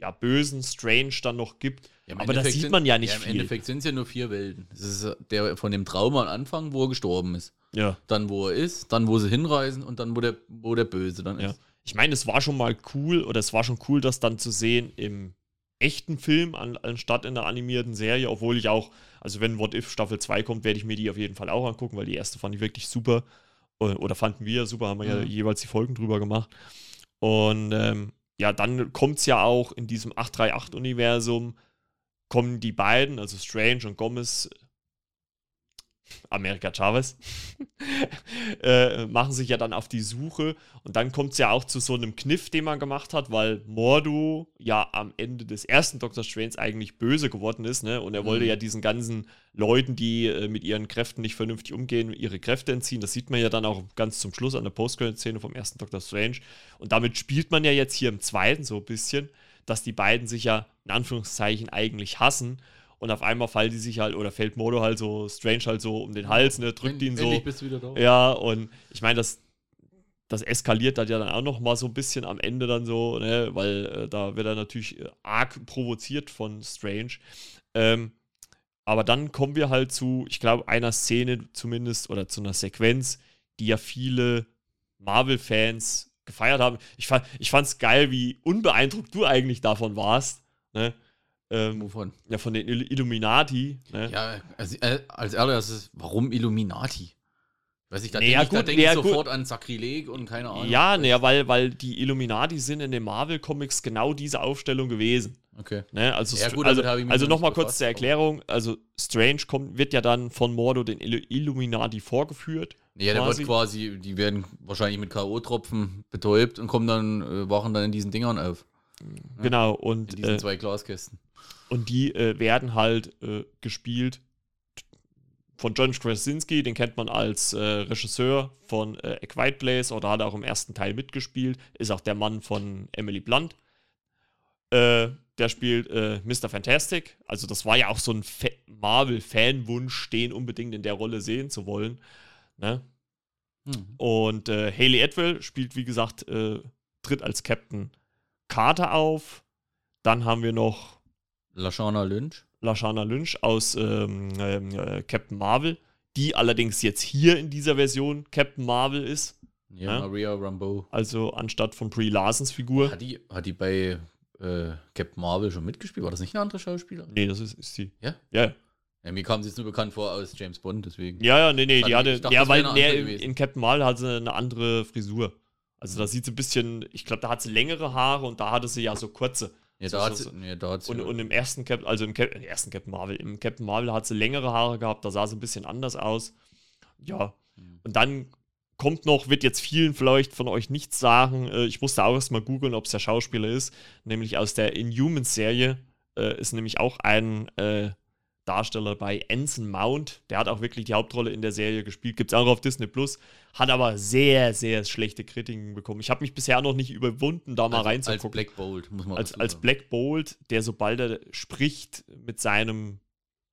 ja, bösen Strange dann noch gibt. Ja, aber da sieht man ja nicht ja, im viel. Endeffekt sind es ja nur vier Welten. Das ist der von dem Trauma am Anfang, wo er gestorben ist. Ja. Dann, wo er ist, dann, wo sie hinreisen und dann, wo der, wo der Böse dann ja. ist. Ich meine, es war schon mal cool, oder es war schon cool, das dann zu sehen im echten Film an, anstatt in der animierten Serie, obwohl ich auch, also wenn What If Staffel 2 kommt, werde ich mir die auf jeden Fall auch angucken, weil die erste fand ich wirklich super. Oder fanden wir super, haben wir ja, ja jeweils die Folgen drüber gemacht. Und ähm, ja, dann kommt es ja auch in diesem 838-Universum, kommen die beiden, also Strange und Gomez, America Chavez, äh, machen sich ja dann auf die Suche und dann kommt es ja auch zu so einem Kniff, den man gemacht hat, weil Mordo ja am Ende des ersten Doctor Strange eigentlich böse geworden ist, ne? Und er wollte mhm. ja diesen ganzen Leuten, die äh, mit ihren Kräften nicht vernünftig umgehen, ihre Kräfte entziehen. Das sieht man ja dann auch ganz zum Schluss an der Postcredit-Szene vom ersten Doctor Strange. Und damit spielt man ja jetzt hier im zweiten so ein bisschen, dass die beiden sich ja in Anführungszeichen eigentlich hassen und auf einmal fallen die sich halt, oder fällt Modo halt so, Strange halt so um den Hals, ne, drückt ihn so. Bist du wieder da. Ja, und ich meine, das, das eskaliert dann ja dann auch noch mal so ein bisschen am Ende dann so, ne, weil äh, da wird er natürlich äh, arg provoziert von Strange. Ähm, aber dann kommen wir halt zu, ich glaube, einer Szene zumindest oder zu einer Sequenz, die ja viele Marvel-Fans gefeiert haben. Ich fand es geil, wie unbeeindruckt du eigentlich davon warst. Ne? Ähm, Wovon? Ja, von den Illuminati. Ne? Ja, also, äh, als allererstes, warum Illuminati? Weiß ich, da naja, denke ich, denk ich sofort an Sakrileg und keine Ahnung. Ja, naja, weil, weil die Illuminati sind in den Marvel-Comics genau diese Aufstellung gewesen. Okay. Ne? Also, ja, gut, also, also nochmal kurz zur Erklärung. Also Strange kommt, wird ja dann von Mordo den Illuminati vorgeführt. Ja, der wird quasi, die werden wahrscheinlich mit K.O.-Tropfen betäubt und kommen dann, äh, wachen dann in diesen Dingern auf. Genau, und. In diesen äh, zwei Glaskästen. Und die äh, werden halt äh, gespielt von John Krasinski, den kennt man als äh, Regisseur von äh, A Quiet Place oder hat auch im ersten Teil mitgespielt, ist auch der Mann von Emily Blunt. Äh, der spielt äh, Mr. Fantastic. Also, das war ja auch so ein Marvel-Fanwunsch, den unbedingt in der Rolle sehen zu wollen. Ne? Mhm. Und äh, Haley Atwell spielt, wie gesagt, äh, tritt als Captain Carter auf. Dann haben wir noch Lashana Lynch. Lashana Lynch aus ähm, ähm, äh, Captain Marvel, die allerdings jetzt hier in dieser Version Captain Marvel ist. Ja, ja? Maria Rambeau. Also anstatt von Brie Larsens Figur. Hat die, hat die bei äh, Captain Marvel schon mitgespielt? War das nicht eine andere Schauspielerin? Nee, das ist, ist sie. Ja? Ja. Ja, mir kam sie jetzt nur bekannt vor aus James Bond, deswegen. Ja, ja, nee, nee, die hatte, dachte, ja, weil nee, in Captain Marvel hat sie eine andere Frisur. Also da sieht sie ein bisschen, ich glaube, da hat sie längere Haare und da hatte sie ja so kurze. Ja, da, hat sie, nee, da hat sie. Und, und im ersten Captain, also im, Cap, im, ersten Captain Marvel, im Captain Marvel hat sie längere Haare gehabt, da sah sie ein bisschen anders aus. Ja. Mhm. Und dann kommt noch, wird jetzt vielen vielleicht von euch nichts sagen. Äh, ich musste auch erst mal googeln, ob es der Schauspieler ist. Nämlich aus der Inhumans-Serie äh, ist nämlich auch ein äh, Darsteller bei Anson Mount. Der hat auch wirklich die Hauptrolle in der Serie gespielt. Gibt es auch auf Disney Plus. Hat aber sehr, sehr schlechte Kritiken bekommen. Ich habe mich bisher noch nicht überwunden, da mal also, reinzugucken. Als Black Bolt, muss man Als, als Black Bolt, der sobald er spricht, mit seinem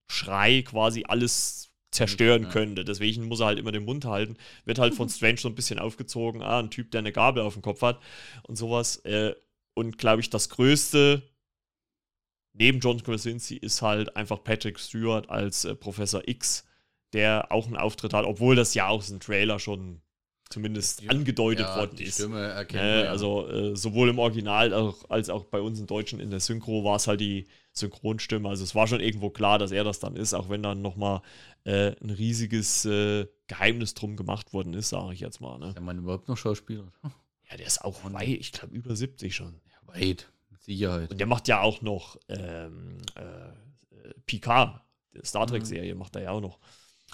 Schrei quasi alles zerstören ja. könnte. Deswegen muss er halt immer den Mund halten. Wird halt von Strange so ein bisschen aufgezogen. Ah, ein Typ, der eine Gabel auf dem Kopf hat und sowas. Äh, und glaube ich, das größte neben John Krasinski ist halt einfach Patrick Stewart als äh, Professor X, der auch einen Auftritt hat, obwohl das ja aus dem Trailer schon zumindest die, angedeutet ja, worden ist. Äh. Also äh, sowohl im Original auch, als auch bei uns im Deutschen in der Synchro war es halt die Synchronstimme. Also es war schon irgendwo klar, dass er das dann ist, auch wenn dann nochmal äh, ein riesiges äh, Geheimnis drum gemacht worden ist, sage ich jetzt mal. Ne? Ist der Mann überhaupt noch Schauspieler? Ja, der ist auch weit, ich glaube über 70 schon. Ja, weit. Sicherheit. Und der macht ja auch noch ähm, äh, Picard, Star Trek-Serie, mhm. macht er ja auch noch.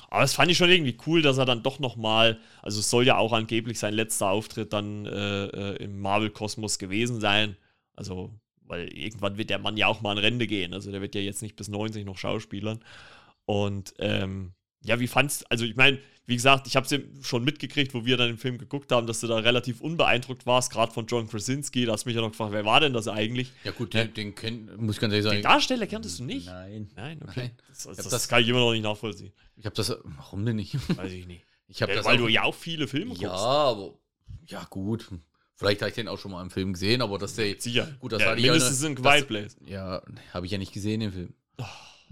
Aber das fand ich schon irgendwie cool, dass er dann doch noch mal, also es soll ja auch angeblich sein letzter Auftritt dann äh, äh, im Marvel-Kosmos gewesen sein. Also, weil irgendwann wird der Mann ja auch mal in Rente gehen. Also der wird ja jetzt nicht bis 90 noch Schauspielern. Und ähm, ja, wie fandst also ich meine, wie gesagt, ich habe es ja schon mitgekriegt, wo wir dann den Film geguckt haben, dass du da relativ unbeeindruckt warst, gerade von John Krasinski. Da hast du mich ja noch gefragt, wer war denn das eigentlich? Ja, gut, den, den kenn, muss ich ganz ehrlich sagen. Den Darsteller kanntest du nicht? Nein. Nein, okay. Nein. Das, das, das kann ich immer noch nicht nachvollziehen. Ich habe das. Warum denn nicht? Weiß ich nicht. Ich Ja, weil auch, du ja auch viele Filme Ja, guckst. aber. Ja, gut. Vielleicht habe ich den auch schon mal im Film gesehen, aber dass der jetzt. Sicher. Gut, das ja, hatte ich ja mindestens in das- Quiet Place. Ja, habe ich ja nicht gesehen, den Film.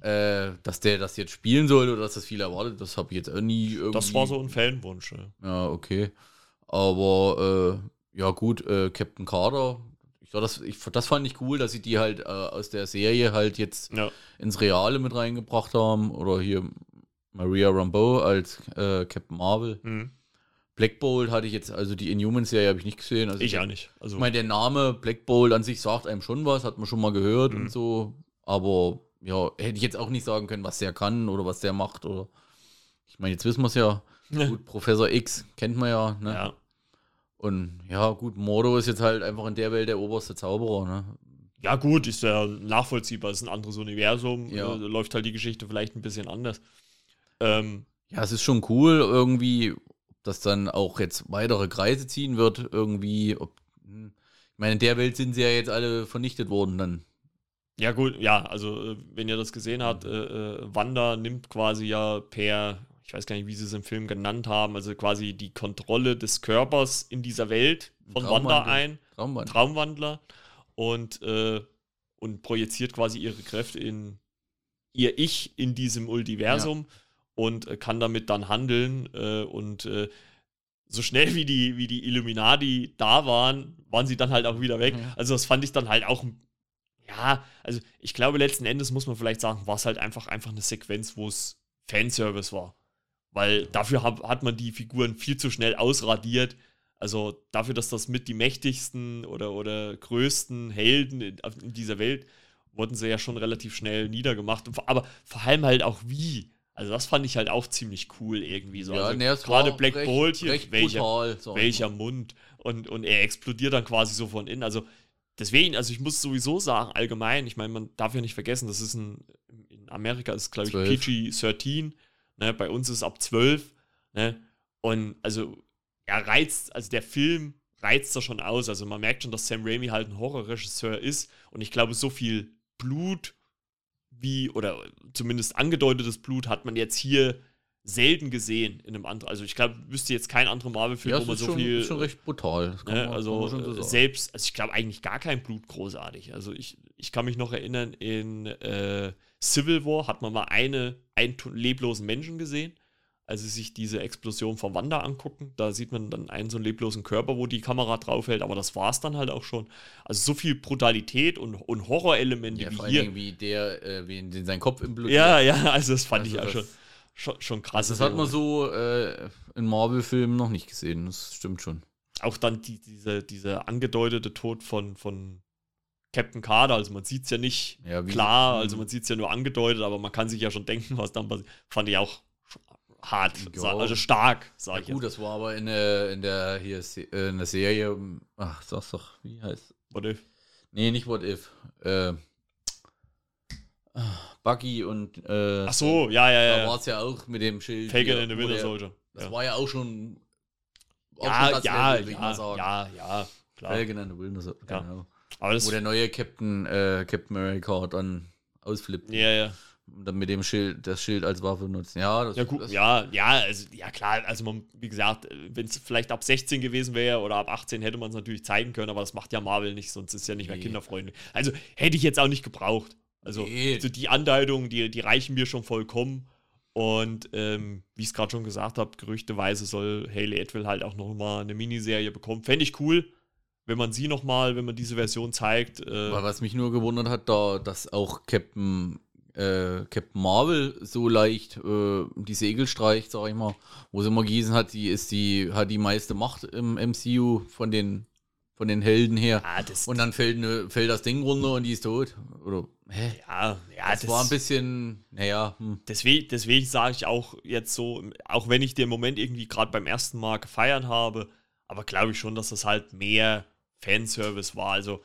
Äh, dass der das jetzt spielen soll oder dass das viel erwartet, das habe ich jetzt auch nie irgendwie. Das war so ein Fanwunsch. Ja. Ja, okay. Aber äh, ja, gut, äh, Captain Carter. Ich, das, ich, das fand ich cool, dass sie die halt äh, aus der Serie halt jetzt Ja. ins Reale mit reingebracht haben. Oder hier Maria Rambeau als äh, Captain Marvel. Mhm. Black Bolt hatte ich jetzt, also die Inhumans-Serie habe ich nicht gesehen. Also Ich auch nicht. Also, Ich meine, der Name Black Bolt an sich sagt einem schon was, hat man schon mal gehört Mhm. und so. Aber ja, hätte ich jetzt auch nicht sagen können, was der kann oder was der macht. Oder ich meine, jetzt wissen wir es ja. Gut, Professor X kennt man ja. Ne? ja. Und ja, gut, Mordo ist jetzt halt einfach in der Welt der oberste Zauberer. Ne? ja, gut, ist ja nachvollziehbar. Ist ein anderes Universum. Ja. Äh, läuft halt die Geschichte vielleicht ein bisschen anders. Ähm, Ja, es ist schon cool, irgendwie, ob das dann auch jetzt weitere Kreise ziehen wird, irgendwie. Ob, hm. ich meine, in der Welt sind sie ja jetzt alle vernichtet worden dann. Ja, gut, ja, also äh, wenn ihr das gesehen habt, äh, äh, Wanda nimmt quasi ja per, ich weiß gar nicht, wie sie es im Film genannt haben, also quasi die Kontrolle des Körpers in dieser Welt von Wanda ein, Traumwand. Traumwandler, und, äh, und projiziert quasi ihre Kräfte in ihr Ich in diesem Multiversum und äh, kann damit dann handeln äh, und so schnell wie die, wie die Illuminati da waren, waren sie dann halt auch wieder weg. Ja. Also das fand ich dann halt auch, ja, also ich glaube letzten Endes muss man vielleicht sagen, war es halt einfach, einfach eine Sequenz, wo es Fanservice war. Weil dafür hab, hat man die Figuren viel zu schnell ausradiert. Also dafür, dass das mit die mächtigsten oder, oder größten Helden in, in dieser Welt wurden sie ja schon relativ schnell niedergemacht. Aber vor allem halt auch wie. Also das fand ich halt auch ziemlich cool irgendwie so. Ja, also nee, gerade Black recht- Bolt hier, welcher, brutal, welcher. Mund. Und, und er explodiert dann quasi so von innen. Also deswegen, also ich muss sowieso sagen, allgemein, ich meine, man darf ja nicht vergessen, das ist ein, in Amerika ist es, glaube ich, 12. PG-13, ne, bei uns ist es ab 12, ne, und also er reizt, also der Film reizt da schon aus, also man merkt schon, dass Sam Raimi halt ein Horrorregisseur ist. Und ich glaube, so viel Blut wie, oder zumindest angedeutetes Blut hat man jetzt hier selten gesehen in einem anderen, also ich glaube, wüsste jetzt kein anderer Marvel-Film, Ja, wo man ist so schon, viel schon recht brutal. Ne, man- also so äh, sagen. selbst, also ich glaube eigentlich gar kein Blut großartig. Also ich, ich kann mich noch erinnern, in äh, Civil War hat man mal eine, einen leblosen Menschen gesehen, als sie sich diese Explosion von Wanda angucken. Da sieht man dann einen so einen leblosen Körper, wo die Kamera draufhält, aber das war es dann halt auch schon. Also so viel Brutalität und, und Horrorelemente Ja, vor wie allen hier. Dingen wie der, äh, wie in, in sein Kopf implodiert. Ja, ja, also das fand Also ich auch schon, schon, schon krass. Also das hat man so äh, in Marvel-Filmen noch nicht gesehen, das stimmt schon. auch dann die, diese, diese angedeutete Tod von, von Captain Carter, also man sieht es ja nicht Ja, klar, Mhm. also man sieht es ja nur angedeutet, aber man kann sich ja schon denken, was dann passiert. Fand ich auch hart, sa- also stark, sag Ja, ich gut, jetzt. das war aber in der, in der, hier, äh, in der Serie, ach, sag's doch, wie heißt Oder? Nee, nicht What If. Äh, Buggy und äh, Ach so, ja, ja, da ja. war es ja auch mit dem Schild. Falcon hier, and the Winter der- Soldier. Das Ja, war ja auch schon. auch ja, schon das ja, mal ja, sagen. ja, ja, klar. Falcon and the Winter Soldier, Ja. genau. Aber das, Wo der neue Captain, äh, Captain America dann ausflippt ja, ja. und dann mit dem Schild, das Schild als Waffe nutzt. Ja, das, Ja, gut, das, ja, ja, also, ja, klar, also man, wie gesagt, wenn es vielleicht ab 16 gewesen wäre oder ab 18 hätte man es natürlich zeigen können, aber das macht ja Marvel nicht, sonst ist es ja nicht mehr Nee. kinderfreundlich. Also hätte ich jetzt auch nicht gebraucht. Also, Nee. also die Andeutungen, die, die reichen mir schon vollkommen. Und ähm, wie ich es gerade schon gesagt habe, gerüchteweise soll Haley Atwell halt auch noch mal eine Miniserie bekommen. Fände ich cool, wenn man sie noch mal, wenn man diese Version zeigt. Äh, Aber was mich nur gewundert hat, da, dass auch Captain, äh, Captain Marvel so leicht äh, die Segel streicht, sag ich mal, wo sie immer gießen hat, die ist die, hat die meiste Macht im MCU von den, von den Helden her. ah, das, Und dann fällt, ne, fällt das Ding runter und die ist tot. Oder, hä? ja, ja, Das, war ein bisschen, naja, hm. Deswegen, deswegen sage ich auch jetzt so, auch wenn ich den Moment irgendwie gerade beim ersten Mal gefeiert habe, aber glaube ich schon, dass das halt mehr Fanservice war. Also,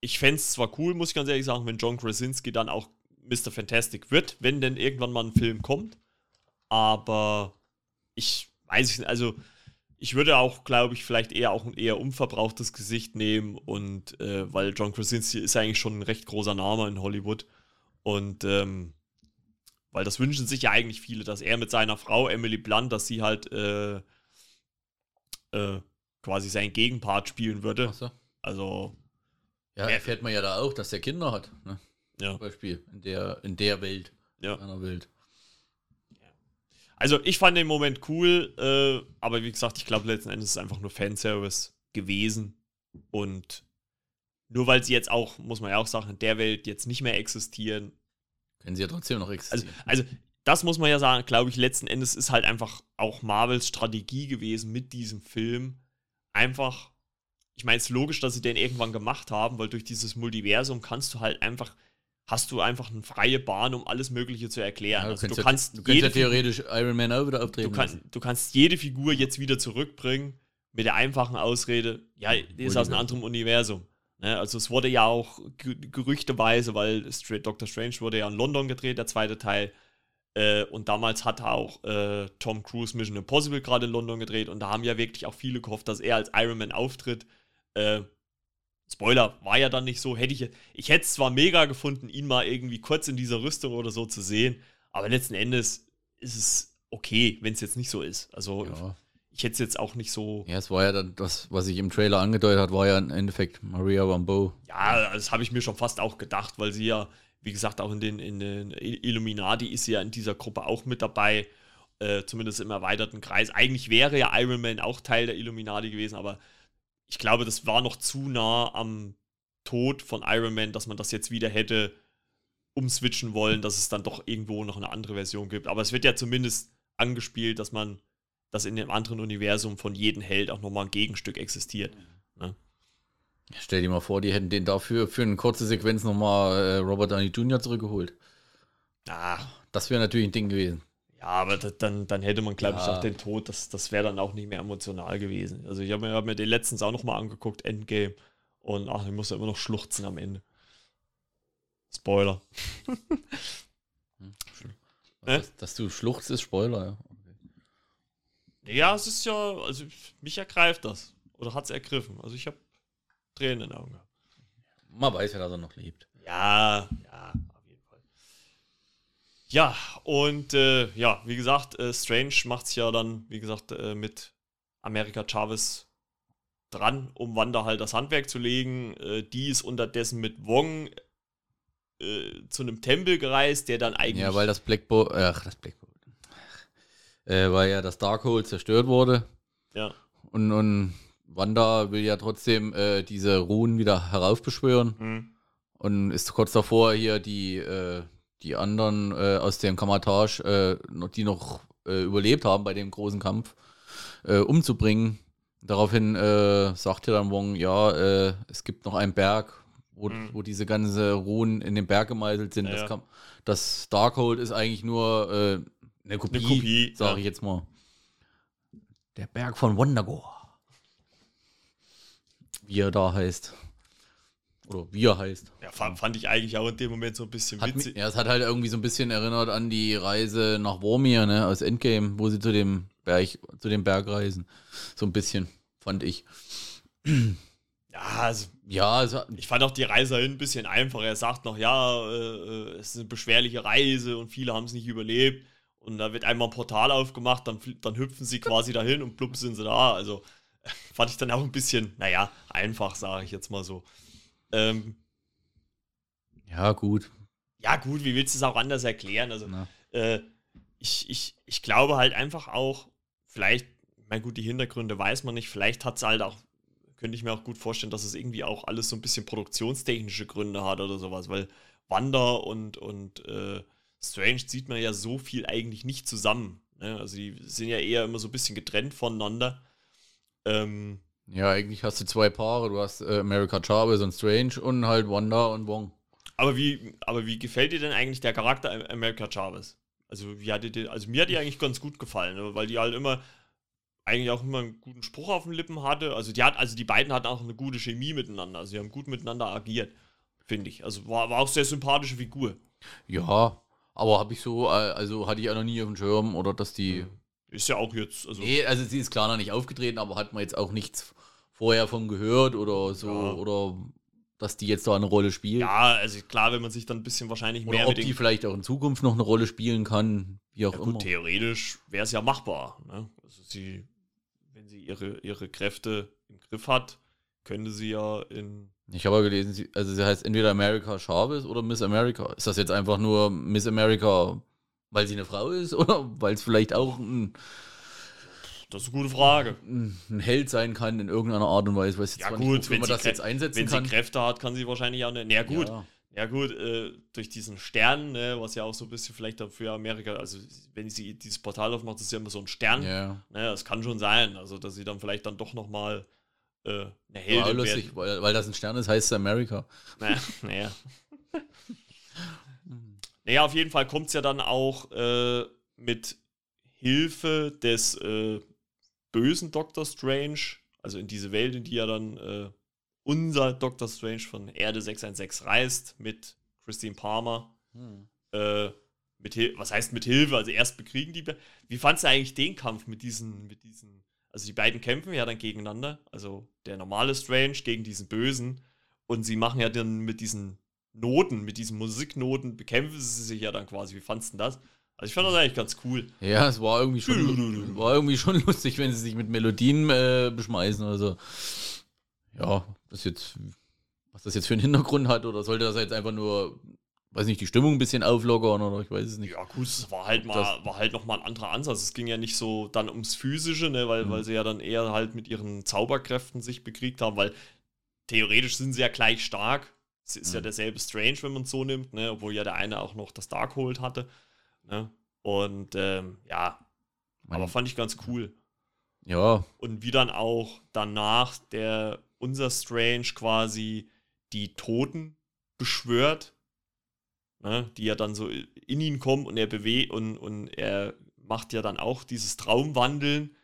ich fände es zwar cool, muss ich ganz ehrlich sagen, wenn John Krasinski dann auch Mr. Fantastic wird, wenn denn irgendwann mal ein Film kommt, aber ich weiß nicht, also ich würde auch, glaube ich, vielleicht eher auch ein eher unverbrauchtes Gesicht nehmen und äh, weil John Krasinski ist eigentlich schon ein recht großer Name in Hollywood und ähm, weil das wünschen sich ja eigentlich viele, dass er mit seiner Frau Emily Blunt, dass sie halt äh, äh, quasi seinen Gegenpart spielen würde. So. Also Ja, erfährt man ja da auch, dass der Kinder hat. Ne? ja. Zum Beispiel in der, in der Welt. Ja. In einer Welt. Also ich fand den Moment cool, äh, aber wie gesagt, ich glaube letzten Endes ist es einfach nur Fanservice gewesen. Und nur weil sie jetzt auch, muss man ja auch sagen, in der Welt jetzt nicht mehr existieren. Können sie ja trotzdem noch Also, existieren. also das muss man ja sagen, glaube ich, letzten Endes ist halt einfach auch Marvels Strategie gewesen mit diesem Film. Einfach, ich meine, es ist logisch, dass sie den irgendwann gemacht haben, weil durch dieses Multiversum kannst du halt einfach, hast du einfach eine freie Bahn, um alles Mögliche zu erklären. Ja, du, also, kannst du ja, kannst du kannst ja jede Figur- theoretisch Iron Man auch wieder auftreten Du, kann, du kannst jede Figur jetzt wieder zurückbringen mit der einfachen Ausrede, ja, die ist aus einem anderen Universum. Ne? Also es wurde ja auch ge- gerüchteweise, weil Doctor Strange wurde ja in London gedreht, der zweite Teil. Äh, und damals hat auch äh, Tom Cruise Mission Impossible gerade in London gedreht und da haben ja wirklich auch viele gehofft, dass er als Iron Man auftritt. Äh, Spoiler, war ja dann nicht so. Hätte ich, ich hätte es zwar mega gefunden, ihn mal irgendwie kurz in dieser Rüstung oder so zu sehen, aber letzten Endes ist es okay, wenn es jetzt nicht so ist. Also Ja. ich hätte es jetzt auch nicht so. ja, es war ja dann das, was ich im Trailer angedeutet hat, war ja im Endeffekt Maria Rambeau. Ja, das habe ich mir schon fast auch gedacht, weil sie ja, wie gesagt, auch in den, in den Illuminati ist sie ja in dieser Gruppe auch mit dabei. Äh, zumindest im erweiterten Kreis. Eigentlich wäre ja Iron Man auch Teil der Illuminati gewesen, aber ich glaube, das war noch zu nah am Tod von Iron Man, dass man das jetzt wieder hätte umswitchen wollen, dass es dann doch irgendwo noch eine andere Version gibt. Aber es wird ja zumindest angespielt, dass man, dass in dem anderen Universum von jedem Held auch nochmal ein Gegenstück existiert. Ne? Stell dir mal vor, die hätten den dafür für eine kurze Sequenz nochmal äh, Robert Downey Jr. zurückgeholt. Ah, Das wäre natürlich ein Ding gewesen. Ja, aber da- dann, dann hätte man, glaube ich, Ja. auch den Tod, das, das wäre dann auch nicht mehr emotional gewesen. Also ich habe mir, hab mir den letztens auch nochmal angeguckt, Endgame. Und ach, ich muss ja immer noch schluchzen am Ende. Spoiler. Äh? Dass, dass du schluchzt, ist Spoiler, ja. Ja, es ist ja, also mich ergreift das. Oder hat es ergriffen. Also ich habe Tränen in den Augen gehabt. Man weiß ja, dass er noch lebt. Ja, ja. Ja, und äh, ja, wie gesagt, äh, Strange macht es ja dann, wie gesagt, äh, mit America Chavez dran, um Wanda halt das Handwerk zu legen. Äh, die ist unterdessen mit Wong äh, zu einem Tempel gereist, der dann eigentlich. Ja, weil das Black Bolt, ach, das Black Bolt. Äh, weil ja das Darkhold zerstört wurde. ja, Und, und Wanda will ja trotzdem äh, diese Runen wieder heraufbeschwören. hm, Und ist kurz davor, hier die, äh, die anderen äh, aus dem Kamatage, äh, die noch äh, überlebt haben bei dem großen Kampf, äh, umzubringen. Daraufhin äh, sagte dann Wong, ja, äh, es gibt noch einen Berg, wo, Mhm. wo diese ganze Runen in den Berg gemeißelt sind. Ja, das, kann, das Darkhold ist eigentlich nur eine Kopie, Kopie, sage ja. ich jetzt mal. Der Berg von Wondagore. Wie er da heißt. Oder wie er heißt. ja fand, fand ich eigentlich auch in dem Moment so ein bisschen Hat mich, witzig. ja, es hat halt irgendwie so ein bisschen erinnert an die Reise nach Vormir, ne, aus Endgame, wo sie zu dem Berg, zu dem Berg reisen. So ein bisschen, fand ich. Ja, also Ja, hat, Ich fand auch die Reise dahin ein bisschen einfacher. Er sagt noch, ja, äh, äh, es ist eine beschwerliche Reise und viele haben es nicht überlebt. Und da wird einmal ein Portal aufgemacht, dann, dann hüpfen sie quasi dahin und plupp sind sie da. Also fand ich dann auch ein bisschen, naja, einfach, sage ich jetzt mal so. Ähm, ja, gut. ja, gut, wie willst du es auch anders erklären? Also, äh, ich, ich, ich glaube halt einfach auch, vielleicht, mein gut, die Hintergründe weiß man nicht, vielleicht hat es halt auch, könnte ich mir auch gut vorstellen, dass es irgendwie auch alles so ein bisschen produktionstechnische Gründe hat oder sowas, weil Wanda und, und äh, Strange sieht man ja so viel eigentlich nicht zusammen. Ne? Also die sind ja eher immer so ein bisschen getrennt voneinander. Ähm, Ja, eigentlich hast du zwei Paare. Du hast äh, America Chavez und Strange und halt Wanda und Wong. aber, wie, aber wie gefällt dir denn eigentlich der Charakter Am- America Chavez? Also, wie hat dir, also mir hat die eigentlich ganz gut gefallen, ne? weil die halt immer eigentlich auch immer einen guten Spruch auf den Lippen hatte. Also die hat, also die beiden hatten auch eine gute Chemie miteinander. Also sie haben gut miteinander agiert, finde ich. Also war, war auch sehr sympathische Figur. Ja, aber habe ich so, äh, also hatte ich auch noch nie auf dem Schirm oder dass die. Ist ja auch jetzt. Also Nee, also sie ist klar noch nicht aufgetreten, aber hat man jetzt auch nichts vorher von gehört oder so, Ja. oder dass die jetzt da eine Rolle spielt. Ja, also klar, wenn man sich dann ein bisschen wahrscheinlich oder mehr ob die vielleicht auch in Zukunft noch eine Rolle spielen kann, wie auch Ja, immer. gut, theoretisch wäre es ja machbar. Ne? Also sie, wenn sie ihre, ihre Kräfte im Griff hat, könnte sie ja in. Ich habe ja gelesen, sie, also sie heißt entweder America Chavez oder Miss America. Ist das jetzt einfach nur Miss America, weil sie eine Frau ist oder weil es vielleicht auch ein, Das ist eine gute Frage. ein Held sein kann in irgendeiner Art und Weise? Weiß jetzt Ja, zwar gut, nicht, wenn man sie das Krä- jetzt einsetzen Wenn kann. sie Kräfte hat, kann sie wahrscheinlich auch eine. Na ja, gut, ja, Ja. gut, äh, durch diesen Stern, ne, was ja auch so ein bisschen vielleicht für Amerika, also wenn sie dieses Portal aufmacht, ist ja immer so ein Stern. Ja. Ne, das kann schon sein, also dass sie dann vielleicht dann doch nochmal äh, eine Heldin lustig, wird. weil, weil das ein Stern ist, heißt es America. Naja, naja. naja, auf jeden Fall kommt es ja dann auch äh, mit Hilfe des äh, bösen Doctor Strange, also in diese Welt, in die ja dann äh, unser Doctor Strange von Erde 616 reist, mit Christine Palmer. Äh, mit Hil was heißt mit Hilfe? Also erst bekriegen die. Be Wie fandst du eigentlich den Kampf mit diesen, mit diesen. Also die beiden kämpfen ja dann gegeneinander. Also der normale Strange gegen diesen Bösen. Und sie machen ja dann mit diesen Noten, mit diesen Musiknoten, bekämpfen sie sich ja dann quasi. Wie fandst du denn das? Also ich fand das eigentlich ganz cool. Ja, es war irgendwie schon, war irgendwie schon lustig, wenn sie sich mit Melodien äh, beschmeißen oder so. Ja, das jetzt, was das jetzt für einen Hintergrund hat oder sollte das jetzt einfach nur, weiß nicht, die Stimmung ein bisschen auflockern oder ich weiß es nicht. Ja, gut, es war halt mal, Das- war halt nochmal ein anderer Ansatz. Es ging ja nicht so dann ums Physische, ne, weil, weil sie ja dann eher halt mit ihren Zauberkräften sich bekriegt haben, weil theoretisch sind sie ja gleich stark. Es ist ja derselbe Strange, wenn man es so nimmt, ne, obwohl ja der eine auch noch das Darkhold hatte. Ne? Und ähm, ja, aber Man- fand ich ganz cool. Ja, Und wie dann auch danach der unser Strange quasi die Toten beschwört, ne, die ja dann so in ihn kommen und er bewegt und, und er macht ja dann auch dieses Traumwandeln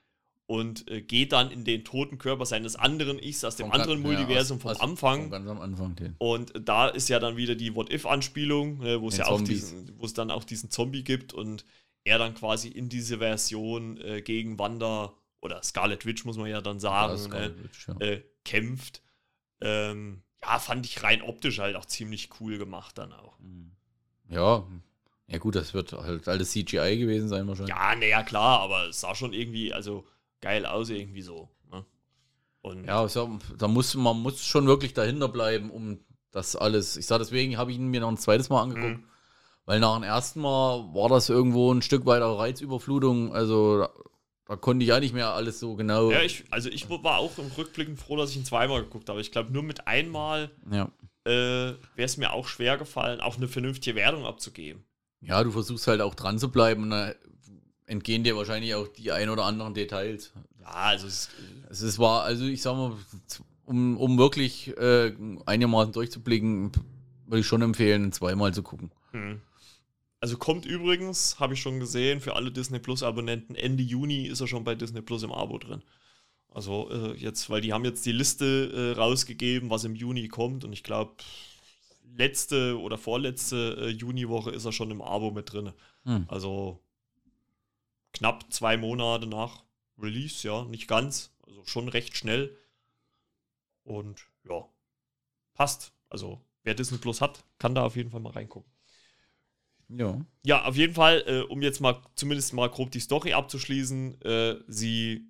und äh, geht dann in den toten Körper seines anderen Ichs aus dem vom anderen ja, Multiversum aus- vom aus- Anfang. Ganz am Anfang. Den. Und da ist ja dann wieder die What-If-Anspielung, ne, wo es ja auch diesen, wo es dann auch diesen Zombie gibt und er dann quasi in diese Version äh, gegen Wanda oder Scarlet Witch, muss man ja dann Ja, sagen, ist ne, Witch, ja. äh, kämpft. Ähm, ja, fand ich rein optisch halt auch ziemlich cool gemacht dann auch. ja, ja gut, das wird halt alles CGI gewesen sein wahrscheinlich. Ja, naja, klar, aber es sah schon irgendwie, also geil aus irgendwie so. Ne? Und Ja, ich sag, da muss man muss schon wirklich dahinter bleiben, um das alles. Ich sag deswegen habe ich ihn mir noch ein zweites Mal angeguckt, Mhm. weil nach dem ersten Mal war das irgendwo ein Stück weiter Reizüberflutung. Also da, da konnte ich ja nicht mehr alles so genau. ja, ich, also ich war auch im Rückblick froh, dass ich ihn zweimal geguckt habe. Ich glaube, nur mit einmal ja. äh, wäre es mir auch schwer gefallen, auch eine vernünftige Wertung abzugeben. ja, du versuchst halt auch dran zu bleiben und da entgehen dir wahrscheinlich auch die ein oder anderen Details. Ja, also es, Es ist war, also ich sag mal, um, um wirklich äh, einigermaßen durchzublicken, würde ich schon empfehlen, zweimal zu gucken. hm. also kommt übrigens, habe ich schon gesehen, für alle Disney Plus Abonnenten, Ende Juni ist er schon bei Disney Plus im Abo drin. Also äh, jetzt, weil die haben jetzt die Liste äh, rausgegeben, was im Juni kommt und ich glaube, letzte oder vorletzte äh, Juniwoche ist er schon im Abo mit drin. Hm. Also knapp zwei Monate nach Release, ja, nicht ganz, also schon recht schnell. Und ja, passt. Also wer Disney Plus hat, kann da auf jeden Fall mal reingucken. Ja. Ja, auf jeden Fall, äh, um jetzt mal zumindest mal grob die Story abzuschließen, äh, sie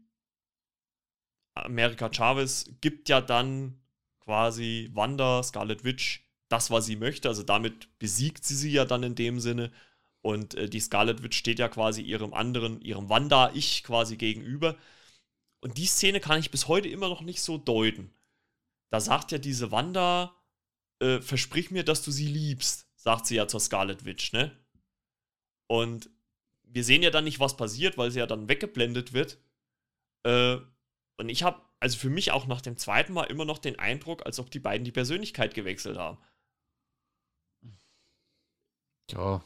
America Chavez gibt ja dann quasi Wanda, Scarlet Witch, das, was sie möchte. Also damit besiegt sie sie ja dann in dem Sinne. Und äh, die Scarlet Witch steht ja quasi ihrem anderen, ihrem Wanda-Ich quasi gegenüber. Und die Szene kann ich bis heute immer noch nicht so deuten. Da sagt ja diese Wanda, äh, versprich mir, dass du sie liebst, sagt sie ja zur Scarlet Witch, ne? Und wir sehen ja dann nicht, was passiert, weil sie ja dann weggeblendet wird. Äh, und ich habe also für mich auch nach dem zweiten Mal immer noch den Eindruck, als ob die beiden die Persönlichkeit gewechselt haben. Ja.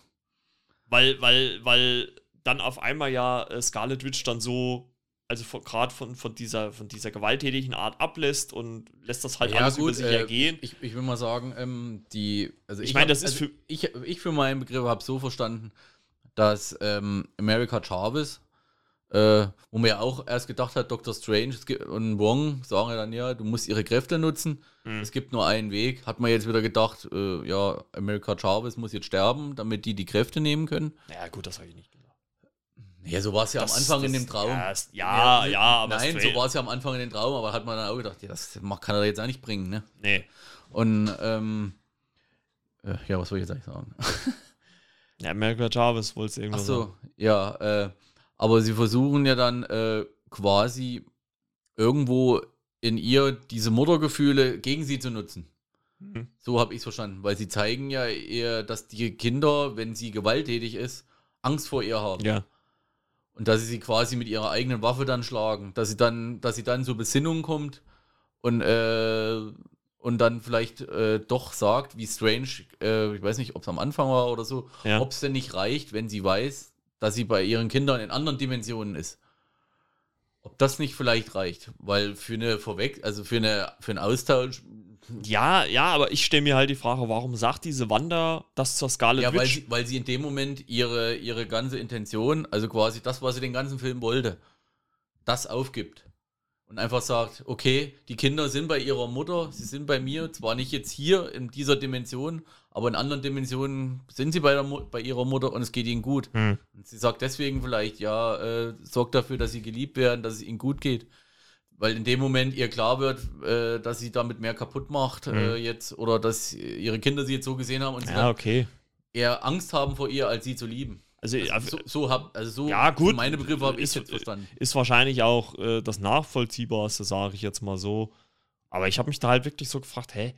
Weil, weil, weil dann auf einmal ja äh, Scarlet Witch dann so, also gerade von, von, dieser, von dieser gewalttätigen Art ablässt und lässt das halt ja, alles gut, über sich äh, ergehen. Ich, ich will mal sagen, ähm, die, also Ich ich, meine, das ist also für- ich, ich für meinen Begriff habe so verstanden, dass ähm, America Chavez Äh, wo man ja auch erst gedacht hat, Dr. Strange und Wong sagen ja dann ja, du musst ihre Kräfte nutzen. Mhm. Es gibt nur einen Weg. Hat man jetzt wieder gedacht, äh, ja, America Chavez muss jetzt sterben, damit die die Kräfte nehmen können. Ja, gut, das habe ich nicht gedacht. Ja, so war es ja das, am Anfang das, in dem Traum. Ja, ja, ja aber. Nein, so war es ja am Anfang in dem Traum, aber hat man dann auch gedacht, ja, das kann er jetzt auch nicht bringen, ne? Nee. Und, ähm, äh, ja, was soll ich jetzt eigentlich sagen? ja, America Chavez wollte es irgendwas Ach so, sagen. ja, äh, aber sie versuchen ja dann äh, quasi irgendwo in ihr diese Muttergefühle gegen sie zu nutzen. Mhm. So habe ich es verstanden, weil sie zeigen ja eher, dass die Kinder, wenn sie gewalttätig ist, Angst vor ihr haben. Ja. Und dass sie sie quasi mit ihrer eigenen Waffe dann schlagen, dass sie dann, dass sie dann zur Besinnung kommt und, äh, und dann vielleicht äh, doch sagt, wie Strange, äh, ich weiß nicht, ob es am Anfang war oder so, ja. ob es denn nicht reicht, wenn sie weiß, dass sie bei ihren Kindern in anderen Dimensionen ist. Ob das nicht vielleicht reicht, weil für eine Vorweg, also für eine für einen Austausch. Ja, ja, aber ich stelle mir halt die Frage, warum sagt diese Wanda das zur Scarlet ja, Witch? Weil sie, weil sie in dem Moment ihre, ihre ganze Intention, also quasi das, was sie den ganzen Film wollte, das aufgibt und einfach sagt, okay, die Kinder sind bei ihrer Mutter, sie sind bei mir, zwar nicht jetzt hier in dieser Dimension, aber in anderen Dimensionen sind sie bei, der, bei ihrer Mutter und es geht ihnen gut. Hm. Und sie sagt deswegen vielleicht, ja, äh, sorgt dafür, dass sie geliebt werden, dass es ihnen gut geht. Weil in dem Moment ihr klar wird, äh, dass sie damit mehr kaputt macht hm. äh, jetzt oder dass ihre Kinder sie jetzt so gesehen haben und sie ja, okay. eher Angst haben vor ihr, als sie zu lieben. Also, also, so, so hab, also so ja, gut, meine Begriffe habe ich jetzt verstanden. Ist wahrscheinlich auch äh, das Nachvollziehbarste, sage ich jetzt mal so. Aber ich habe mich da halt wirklich so gefragt, hä,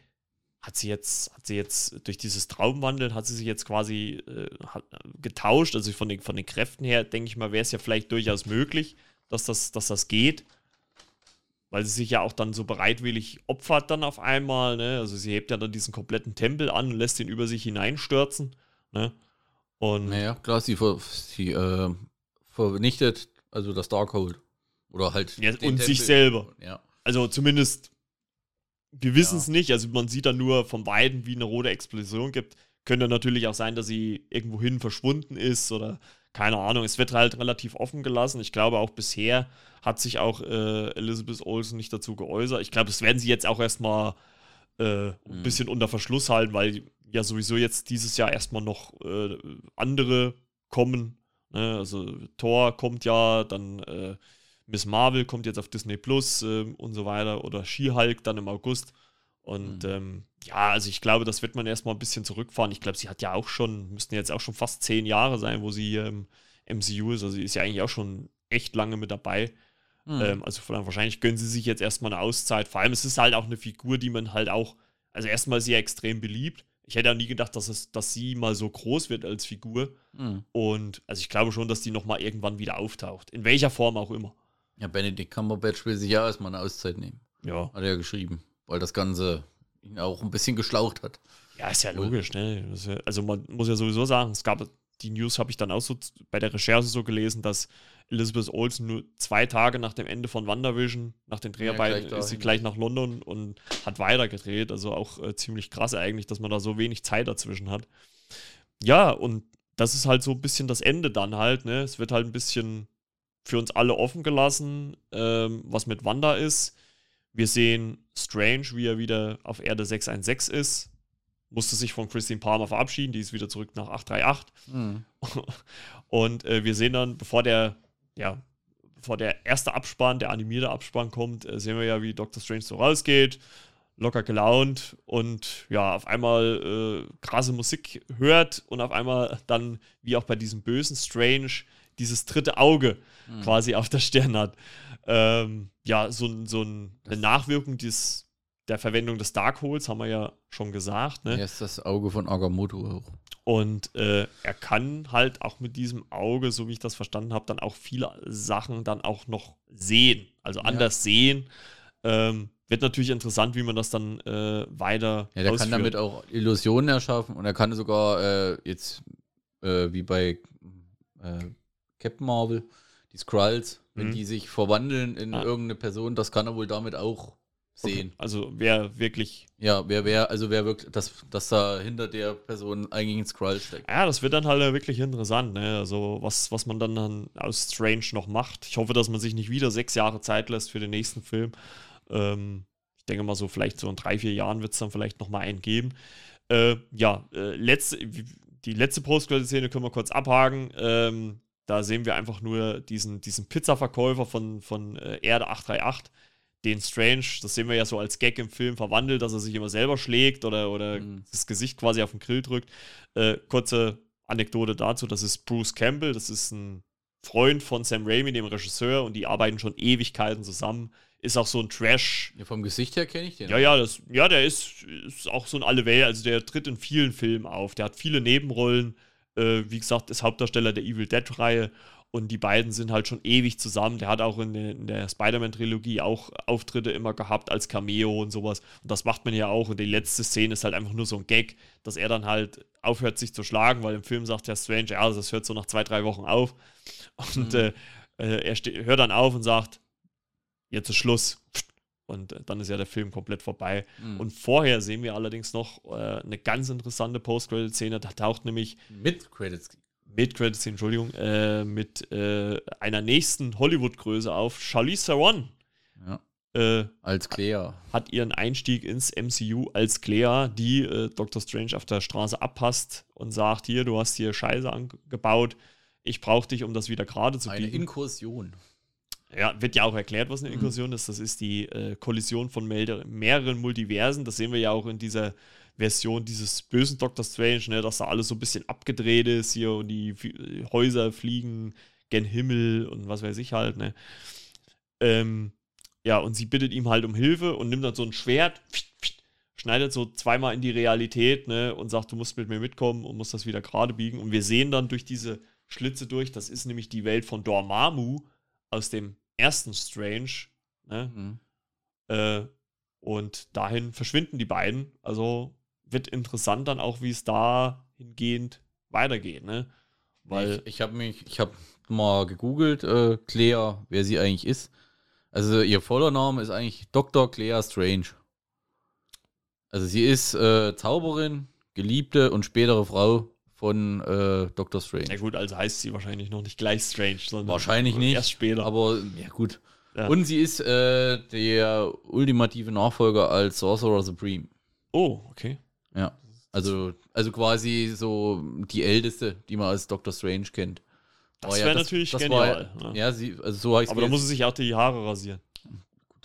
hat sie jetzt, hat sie jetzt durch dieses Traumwandeln, hat sie sich jetzt quasi äh, hat, getauscht? Also von den, von den Kräften her, denke ich mal, wäre es ja vielleicht durchaus möglich, dass das, dass das geht. Weil sie sich ja auch dann so bereitwillig opfert dann auf einmal. Ne? Also sie hebt ja dann diesen kompletten Tempel an und lässt ihn über sich hineinstürzen. Ne? Und naja, klar, sie, ver, sie äh, vernichtet also das Darkhold. Oder halt. Ja, und Tempel. sich selber. Ja. Also zumindest, wir wissen es ja. nicht. Also man sieht dann nur von beiden, wie eine rote Explosion gibt. Könnte natürlich auch sein, dass sie irgendwohin verschwunden ist oder keine Ahnung. Es wird halt relativ offen gelassen. Ich glaube, auch bisher hat sich auch äh, Elizabeth Olsen nicht dazu geäußert. Ich glaube, das werden sie jetzt auch erstmal äh, ein mhm. bisschen unter Verschluss halten, weil ja sowieso jetzt dieses Jahr erstmal noch äh, andere kommen. Ne? Also Thor kommt ja, dann äh, Miss Marvel kommt jetzt auf Disney Plus äh, und so weiter oder She-Hulk dann im August. Und mhm. ähm, ja, also ich glaube, das wird man erstmal ein bisschen zurückfahren. Ich glaube, sie hat ja auch schon, müssten jetzt auch schon fast zehn Jahre sein, wo sie im MCU ist. Also sie ist ja eigentlich auch schon echt lange mit dabei. Mhm. Ähm, also wahrscheinlich gönnen sie sich jetzt erstmal eine Auszeit. Vor allem, es ist halt auch eine Figur, die man halt auch, also erstmal ja extrem beliebt. Ich hätte auch nie gedacht, dass, es, dass sie mal so groß wird als Figur. Mhm. Und also ich glaube schon, dass die nochmal irgendwann wieder auftaucht. In welcher Form auch immer. Ja, Benedict Cumberbatch will sich ja erstmal eine Auszeit nehmen. Ja. Hat er ja geschrieben. Weil das Ganze ihn auch ein bisschen geschlaucht hat. Ja, ist ja logisch, ne? also man muss ja sowieso sagen, es gab, die News habe ich dann auch so bei der Recherche so gelesen, dass Elizabeth Olsen nur zwei Tage nach dem Ende von WandaVision, nach den Dreharbeiten, ja, ist sie gleich nach London und hat weitergedreht. Also auch äh, ziemlich krass eigentlich, dass man da so wenig Zeit dazwischen hat. Ja, und das ist halt so ein bisschen das Ende dann halt. Ne? Es wird halt ein bisschen für uns alle offen gelassen, ähm, was mit Wanda ist. Wir sehen Strange, wie er wieder auf Erde 616 ist. Musste sich von Christine Palmer verabschieden, die ist wieder zurück nach 838. Mhm. Und äh, wir sehen dann, bevor der ja, bevor der erste Abspann, der animierte Abspann kommt, äh, sehen wir ja, wie Doctor Strange so rausgeht, locker gelaunt und ja, auf einmal äh, krasse Musik hört und auf einmal dann, wie auch bei diesem bösen Strange, dieses dritte Auge mhm. quasi auf der Stirn hat. Ähm, ja, so, so ein, eine Nachwirkung des, der Verwendung des Darkholes, haben wir ja schon gesagt. Ne? Hier ist das Auge von Agamotto auch. Und äh, er kann halt auch mit diesem Auge, so wie ich das verstanden habe, dann auch viele Sachen dann auch noch sehen, also ja. anders sehen. Ähm, wird natürlich interessant, wie man das dann äh, weiter. Ja, der ausführt. kann damit auch Illusionen erschaffen und er kann sogar äh, jetzt äh, wie bei äh, Captain Marvel, die Skrulls, wenn mhm. die sich verwandeln in ah. irgendeine Person, das kann er wohl damit auch sehen. Also wer wirklich. Ja, wer wer, also wer wirklich, dass, dass da hinter der Person eigentlich ein Skrull steckt. Ja, das wird dann halt wirklich interessant, ne? Also was, was man dann, dann aus Strange noch macht. Ich hoffe, dass man sich nicht wieder sechs Jahre Zeit lässt für den nächsten Film. Ähm, ich denke mal so, vielleicht so in drei, vier Jahren wird es dann vielleicht nochmal einen geben. Äh, ja, äh, letzte, die letzte Post-Credit-Szene können wir kurz abhaken. Ähm, da sehen wir einfach nur diesen, diesen Pizza-Verkäufer von, von äh, Erde 838 den Strange, das sehen wir ja so als Gag im Film, verwandelt, dass er sich immer selber schlägt oder, oder mhm. das Gesicht quasi auf den Grill drückt. Äh, kurze Anekdote dazu: Das ist Bruce Campbell, das ist ein Freund von Sam Raimi, dem Regisseur, und die arbeiten schon Ewigkeiten zusammen. Ist auch so ein Trash. Ja, vom Gesicht her kenne ich den. Ja, ja, das, ja, der ist, ist auch so ein Allewelt, also der tritt in vielen Filmen auf. Der hat viele Nebenrollen. Äh, wie gesagt, ist Hauptdarsteller der Evil Dead-Reihe und die beiden sind halt schon ewig zusammen. Der hat auch in, der, der Spider-Man-Trilogie auch Auftritte immer gehabt als Cameo und sowas. Und das macht man ja auch. Und die letzte Szene ist halt einfach nur so ein Gag, dass er dann halt aufhört, sich zu schlagen, weil im Film sagt der Strange, ja, das hört so nach zwei, drei Wochen auf. Und mhm. äh, er hört dann auf und sagt, jetzt ist Schluss. Und äh, dann ist ja der Film komplett vorbei. Mhm. Und vorher sehen wir allerdings noch äh, eine ganz interessante Post-Credit-Szene. Da taucht nämlich. Mit Credits mit Credits, Entschuldigung, äh, mit äh, einer nächsten Hollywood-Größe auf. Charlize Theron. Ja. Äh, als Clea. Hat ihren Einstieg ins MCU als Clea, die äh, Doctor Strange auf der Straße abpasst und sagt: Hier, du hast hier Scheiße angebaut. Ich brauche dich, um das wieder gerade zu biegen. Eine Inkursion. Ja, wird ja auch erklärt, was eine mhm. Inkursion mhm. ist. Das ist die äh, Kollision von mehreren Multiversen. Das sehen wir ja auch in dieser Version dieses bösen Doctor Strange, ne, dass da alles so ein bisschen abgedreht ist hier und die Häuser fliegen gen Himmel und was weiß ich halt, ne. Ähm, ja, und sie bittet ihm halt um Hilfe und nimmt dann so ein Schwert, schneidet so zweimal in die Realität, ne, und sagt, du musst mit mir mitkommen und musst das wieder gerade biegen. Und wir sehen dann durch diese Schlitze durch, das ist nämlich die Welt von Dormammu aus dem ersten Strange, ne. Mhm. Äh, und dahin verschwinden die beiden. Also wird interessant dann auch, wie es da hingehend weitergeht, ne? Weil ich, ich habe mich, ich habe mal gegoogelt, äh, Claire, wer sie eigentlich ist. Also ihr voller Name ist eigentlich Dr. Claire Strange. Also sie ist äh, Zauberin, Geliebte und spätere Frau von äh, Dr. Strange. Ja gut, also heißt sie wahrscheinlich noch nicht gleich Strange, sondern wahrscheinlich nicht. Erst später. Aber ja gut. Ja. Und sie ist äh, der ultimative Nachfolger als Sorcerer Supreme. Oh, okay. Ja. Also, also quasi so die älteste, die man als Doctor Strange kennt. Das wäre ja, natürlich das genial. War, ja. ja, sie, also so heißt Aber da muss sie sich auch die Haare rasieren.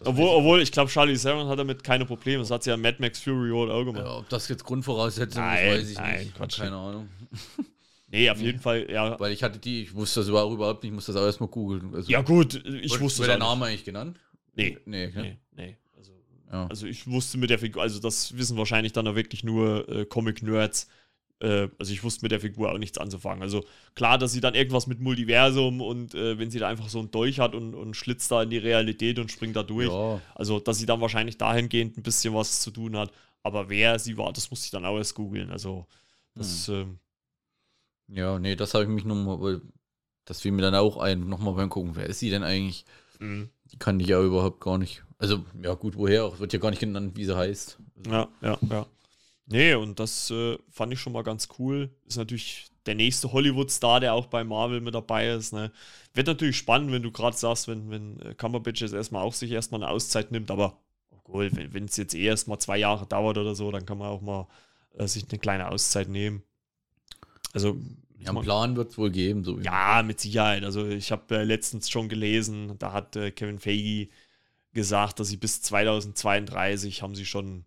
Obwohl, obwohl, ich glaube, Charlie Theron hat damit keine Probleme. Das hat sie ja Mad Max Fury Road auch gemacht. Ja, ob das jetzt Grundvoraussetzung ist, weiß ich nein, nicht. Quatsch. Keine Ahnung. Nee, auf jeden Fall, ja. Weil ich hatte die, ich wusste das überhaupt nicht, ich musste das auch erstmal googeln. Also, ja, gut, ich wusste das. Wird der Name eigentlich genannt? Nee. Nee, ne? nee, nee. Ja. Also ich wusste mit der Figur, also das wissen wahrscheinlich dann auch wirklich nur äh, Comic-Nerds. Äh, also ich wusste mit der Figur auch nichts anzufangen. Also klar, dass sie dann irgendwas mit Multiversum und äh, wenn sie da einfach so einen Dolch hat und, und schlitzt da in die Realität und springt da durch. Ja. Also dass sie dann wahrscheinlich dahingehend ein bisschen was zu tun hat. Aber wer sie war, das musste ich dann auch erst googeln. Also das. Hm. Ähm, ja, nee, das habe ich mich nochmal, das fiel mir dann auch ein, nochmal beim Gucken, wer ist sie denn eigentlich? Mhm. Die kann ich ja überhaupt gar nicht. Also, ja, gut, woher auch? Wird ja gar nicht genannt, wie sie heißt. Ja, ja, ja. Nee, und das äh, fand ich schon mal ganz cool. Ist natürlich der nächste Hollywood-Star, der auch bei Marvel mit dabei ist. Ne? Wird natürlich spannend, wenn du gerade sagst, wenn, wenn äh, Cumberbatch jetzt erstmal auch sich erstmal eine Auszeit nimmt, aber cool, wenn es jetzt eh erstmal zwei Jahre dauert oder so, dann kann man auch mal äh, sich eine kleine Auszeit nehmen. Also. Ja, einen Plan wird es wohl geben. So ja, mit Sicherheit. Also ich habe äh, letztens schon gelesen, da hat äh, Kevin Feige gesagt, dass sie bis 2032 haben sie schon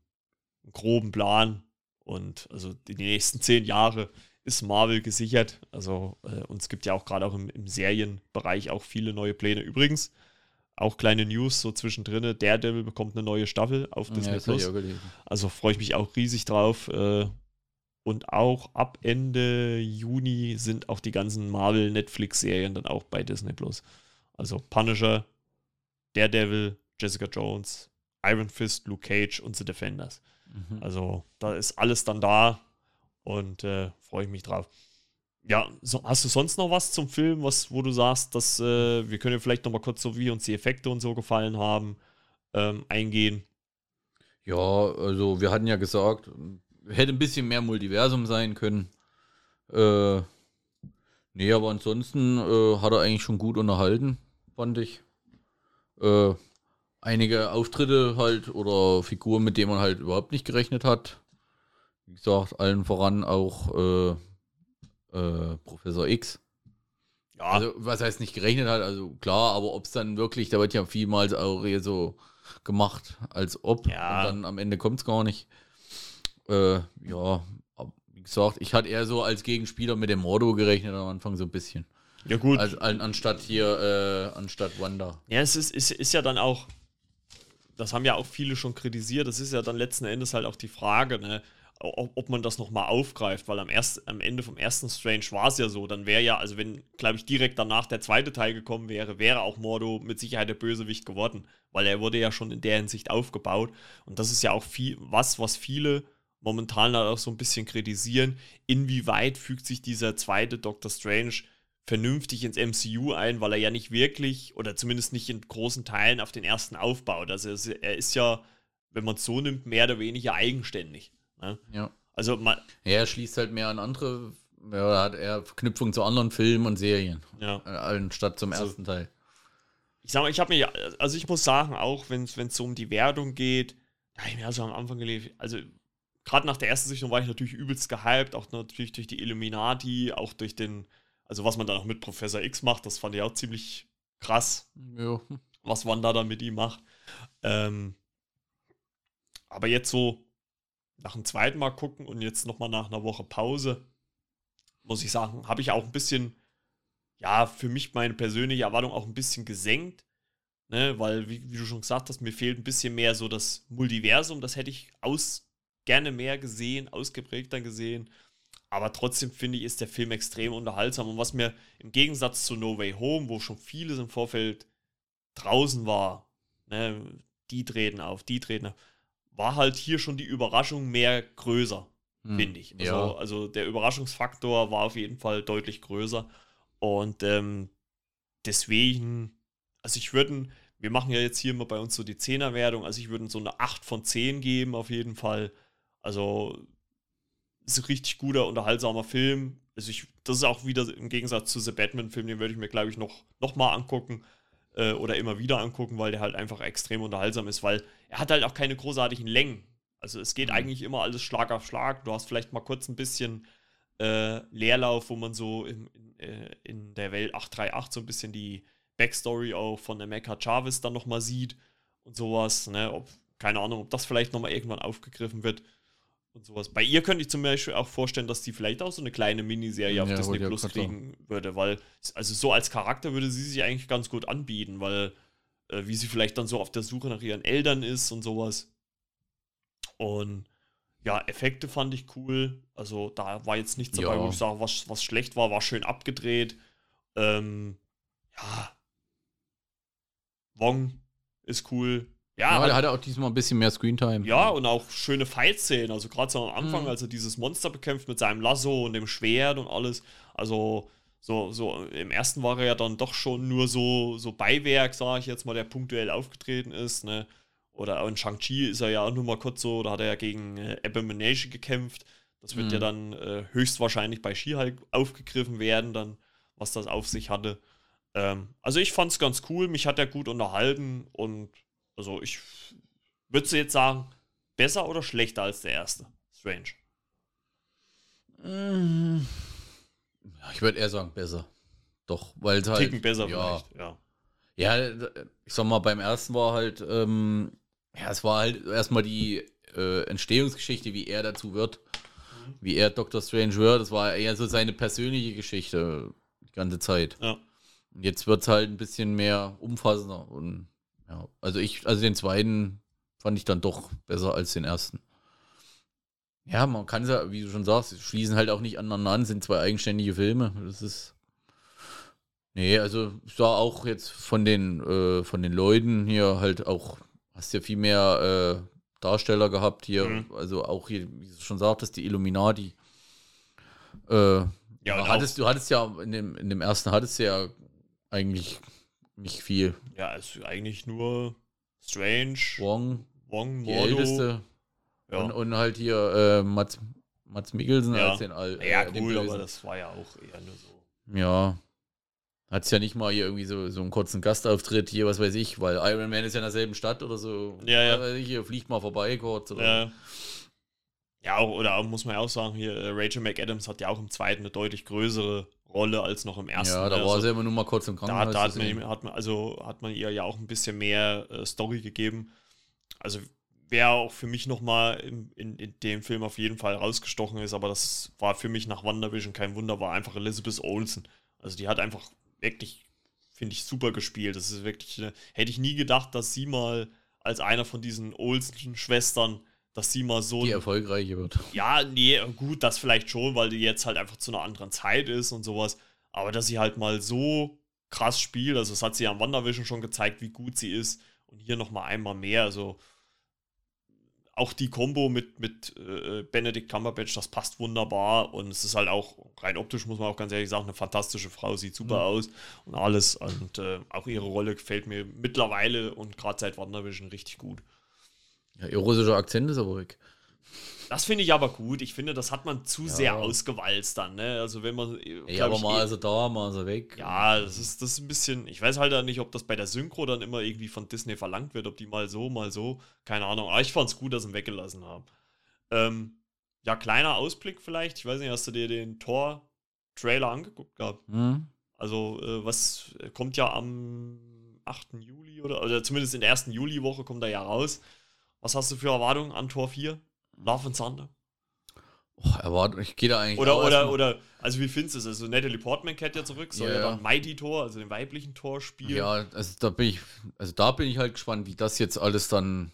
einen groben Plan und also die nächsten zehn Jahre ist Marvel gesichert. Also äh, und es gibt ja auch gerade auch im, im, Serienbereich auch viele neue Pläne. Übrigens, auch kleine News so zwischendrin. Daredevil bekommt eine neue Staffel auf Disney ja, Plus. Also freue ich mich auch riesig drauf. Äh, und auch ab Ende Juni sind auch die ganzen Marvel-Netflix-Serien dann auch bei Disney Plus. Also Punisher, Daredevil, Jessica Jones, Iron Fist, Luke Cage und The Defenders. Mhm. Also da ist alles dann da und äh, freue ich mich drauf. Ja, so, hast du sonst noch was zum Film, was, wo du sagst, dass äh, wir können vielleicht noch mal kurz so, wie uns die Effekte und so gefallen haben, ähm, eingehen? Ja, also wir hatten ja gesagt, hätte ein bisschen mehr Multiversum sein können. Äh, nee, aber ansonsten äh, hat er eigentlich schon gut unterhalten, fand ich. Äh, einige Auftritte halt oder Figuren, mit denen man halt überhaupt nicht gerechnet hat. Wie gesagt, allen voran auch äh, äh, Professor X. Ja, Also, was heißt nicht gerechnet hat, also klar, aber ob es dann wirklich, da wird ja vielmals auch so gemacht, als ob. Ja. Und dann am Ende kommt es gar nicht. Äh, ja, wie gesagt, ich hatte eher so als Gegenspieler mit dem Mordo gerechnet am Anfang so ein bisschen. ja gut. Also an, anstatt hier, äh, anstatt Wanda. Ja, es ist, ist, ist ja dann auch, das haben ja auch viele schon kritisiert, das ist ja dann letzten Endes halt auch die Frage, ne, ob, ob man das nochmal aufgreift, weil am, erst, am Ende vom ersten Strange war es ja so, dann wäre ja, also wenn, glaube ich, direkt danach der zweite Teil gekommen wäre, wäre auch Mordo mit Sicherheit der Bösewicht geworden, weil er wurde ja schon in der Hinsicht aufgebaut. Und das ist ja auch viel, was, was viele momentan halt auch so ein bisschen kritisieren, inwieweit fügt sich dieser zweite Doctor Strange vernünftig ins MCU ein, weil er ja nicht wirklich oder zumindest nicht in großen Teilen auf den ersten aufbaut. Also er ist ja, wenn man es so nimmt, mehr oder weniger eigenständig. Ne? Ja. Also man, ja. Er schließt halt mehr an andere, ja, hat eher Verknüpfung zu anderen Filmen und Serien, ja. äh, anstatt zum Also- ersten Teil. Ich sag mal, ich habe mir, also ich muss sagen, auch wenn es so um die Wertung geht, da habe ich mir also am Anfang gelesen, also gerade nach der ersten Sichtung war ich natürlich übelst gehypt, auch natürlich durch die Illuminati, auch durch den, also was man dann auch mit Professor X macht, das fand ich auch ziemlich krass. Ja. was Wanda da mit ihm macht. Ähm, aber jetzt so nach dem zweiten Mal gucken und jetzt nochmal nach einer Woche Pause, muss ich sagen, habe ich auch ein bisschen, ja, für mich meine persönliche Erwartung auch ein bisschen gesenkt. Ne, weil, wie, wie du schon gesagt hast, mir fehlt ein bisschen mehr so das Multiversum. Das hätte ich aus gerne mehr gesehen, ausgeprägter gesehen. Aber trotzdem finde ich, ist der Film extrem unterhaltsam. Und was mir im Gegensatz zu No Way Home, wo schon vieles im Vorfeld draußen war, ne, die treten auf, die treten auf, war halt hier schon die Überraschung mehr größer, Hm. finde ich. Also, Ja. also der Überraschungsfaktor war auf jeden Fall deutlich größer. Und ähm, deswegen, also ich würde, wir machen ja jetzt hier immer bei uns so die Zehnerwertung, also ich würde so eine 8 von 10 geben, auf jeden Fall. Also ist ein richtig guter, unterhaltsamer Film. Also ich, das ist auch wieder im Gegensatz zu The Batman-Film, den würde ich mir, glaube ich, noch, noch mal angucken äh, oder immer wieder angucken, weil der halt einfach extrem unterhaltsam ist, weil er hat halt auch keine großartigen Längen. Also es geht Mhm. eigentlich immer alles Schlag auf Schlag. Du hast vielleicht mal kurz ein bisschen äh, Leerlauf, wo man so in, in, äh, in der Welt 838 so ein bisschen die Backstory auch von Emeka Chavez dann nochmal sieht und sowas. Ne? Ob, keine Ahnung, ob das vielleicht nochmal irgendwann aufgegriffen wird und sowas. Bei ihr könnte ich zum Beispiel auch vorstellen, dass die vielleicht auch so eine kleine Miniserie auf Ja, Disney Plus grad kriegen würde, weil, also so als Charakter würde sie sich eigentlich ganz gut anbieten, weil, äh, wie sie vielleicht dann so auf der Suche nach ihren Eltern ist und sowas. Und ja, Effekte fand ich cool. Also da war jetzt nichts dabei, Ja. wo ich sage, was, was schlecht war, war schön abgedreht. Ähm, ja. Wong ist cool. Ja, Ja, der hatte auch diesmal ein bisschen mehr Screentime. ja, und auch schöne Fight-Szenen. Also gerade so am Anfang, Mhm. als er dieses Monster bekämpft mit seinem Lasso und dem Schwert und alles. Also so, so im ersten war er ja dann doch schon nur so, so Beiwerk, sage ich jetzt mal, der punktuell aufgetreten ist. Ne? Oder in Shang-Chi ist er ja auch nur mal kurz so, da hat er ja gegen äh, Abomination gekämpft. Das wird Mhm. ja dann äh, höchstwahrscheinlich bei She-Hulk aufgegriffen werden, dann, was das auf sich hatte. Ähm, also ich fand es ganz cool, mich hat er gut unterhalten und also ich würde jetzt sagen, besser oder schlechter als der erste? Strange. Mm. Ich würde eher sagen, besser. Doch, weil es halt. Ticken besser ja, vielleicht, ja. Ja, ich sag mal, beim ersten war halt, ähm, ja, es war halt erstmal die äh, Entstehungsgeschichte, wie er dazu wird, wie er Dr. Strange wird. Das war eher so seine persönliche Geschichte die ganze Zeit. Ja. Jetzt wird es halt ein bisschen mehr umfassender. Und ja, also ich, also den zweiten fand ich dann doch besser als den ersten. Ja, man kann es ja, wie du schon sagst, schließen halt auch nicht aneinander an, sind zwei eigenständige Filme. Das ist. Nee, also ich sah auch jetzt von den, äh, von den Leuten hier halt auch, hast ja viel mehr äh, Darsteller gehabt hier, Mhm. also auch hier, wie du schon sagtest, die Illuminati. Äh, Ja, hattest, du hattest ja in dem, in dem ersten hattest du ja eigentlich nicht viel. Ja, es ist eigentlich nur Strange, Wong, Wong, die Mordo. älteste. Ja, Und, und halt hier äh, Mats, Mats Mikkelsen Ja. als den Al ja äh, cool, aber das war ja auch eher nur so. Ja. Hat's ja nicht mal hier irgendwie so, so einen kurzen Gastauftritt hier, was weiß ich, weil Iron Man ist ja in derselben Stadt oder so. Ja, ja. Hier fliegt mal vorbei kurz oder. Ja. Ja, auch, oder auch, muss man ja auch sagen, hier, äh, Rachel McAdams hat ja auch im zweiten eine deutlich größere Rolle als noch im ersten. Ja, da ne? war Also, sie immer nur mal kurz im da, Krankenhaus. da hat, zu man, hat man, also hat man ihr ja auch ein bisschen mehr äh, Story gegeben. Also wer auch für mich nochmal in, in, in dem Film auf jeden Fall rausgestochen ist, aber das war für mich nach WandaVision kein Wunder, war einfach Elizabeth Olsen. Also die hat einfach wirklich, finde ich, super gespielt. Das ist wirklich, eine, hätte ich nie gedacht, dass sie mal als einer von diesen Olsen-Schwestern, dass sie mal so die erfolgreiche wird. ja, nee, gut, das vielleicht schon, weil die jetzt halt einfach zu einer anderen Zeit ist und sowas. Aber dass sie halt mal so krass spielt, also das hat sie ja am WandaVision schon gezeigt, wie gut sie ist. Und hier nochmal einmal mehr. Also auch die Kombo mit, mit äh, Benedict Cumberbatch, das passt wunderbar. Und es ist halt auch, rein optisch muss man auch ganz ehrlich sagen, eine fantastische Frau, sieht super Mhm. aus und alles. Und äh, auch ihre Rolle gefällt mir mittlerweile und gerade seit WandaVision richtig gut. Ja, ihr russischer Akzent ist aber weg. Das finde ich aber gut. Ich finde, das hat man zu Ja. sehr ausgewalzt dann. Ne? Also wenn man. äh, Ey, glaub aber ich, mal er da, mal er weg. Ja, das ist, das ist ein bisschen. Ich weiß halt auch nicht, ob das bei der Synchro dann immer irgendwie von Disney verlangt wird, ob die mal so, mal so. Keine Ahnung. Aber ich fand es gut, dass sie ihn weggelassen haben. Ähm, ja, kleiner Ausblick vielleicht. Ich weiß nicht, hast du dir den Tor-Trailer angeguckt gehabt? Hm? Also, äh, was äh, kommt ja am 8. Juli oder, oder zumindest in der ersten Juliwoche kommt er ja raus. Was hast du für Erwartungen an Tor 4? Love and Thunder? Oh, erwartet, ich gehe da eigentlich Oder, oder, oder, also wie findest du es? Also Natalie Portman kehrt ja zurück, soll Ja, ja, ja. dann Mighty Tor, also den weiblichen Tor spielen. Ja, also da bin ich, also da bin ich halt gespannt, wie das jetzt alles dann.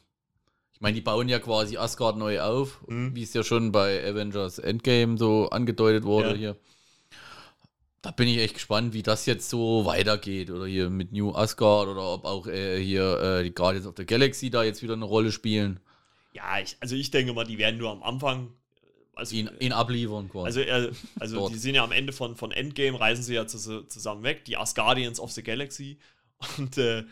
Ich meine, die bauen ja quasi Asgard neu auf, Mhm. wie es ja schon bei Avengers Endgame so angedeutet wurde Ja. hier. Da bin ich echt gespannt, wie das jetzt so weitergeht. Oder hier mit New Asgard oder ob auch äh, hier äh, die Guardians of the Galaxy da jetzt wieder eine Rolle spielen. Ja, ich, also ich denke mal, die werden nur am Anfang. Also, Ihn, ihn abliefern quasi. also, äh, also die sind ja am Ende von, von Endgame, reisen sie ja zu, zusammen weg, die Asgardians of the Galaxy. Und äh,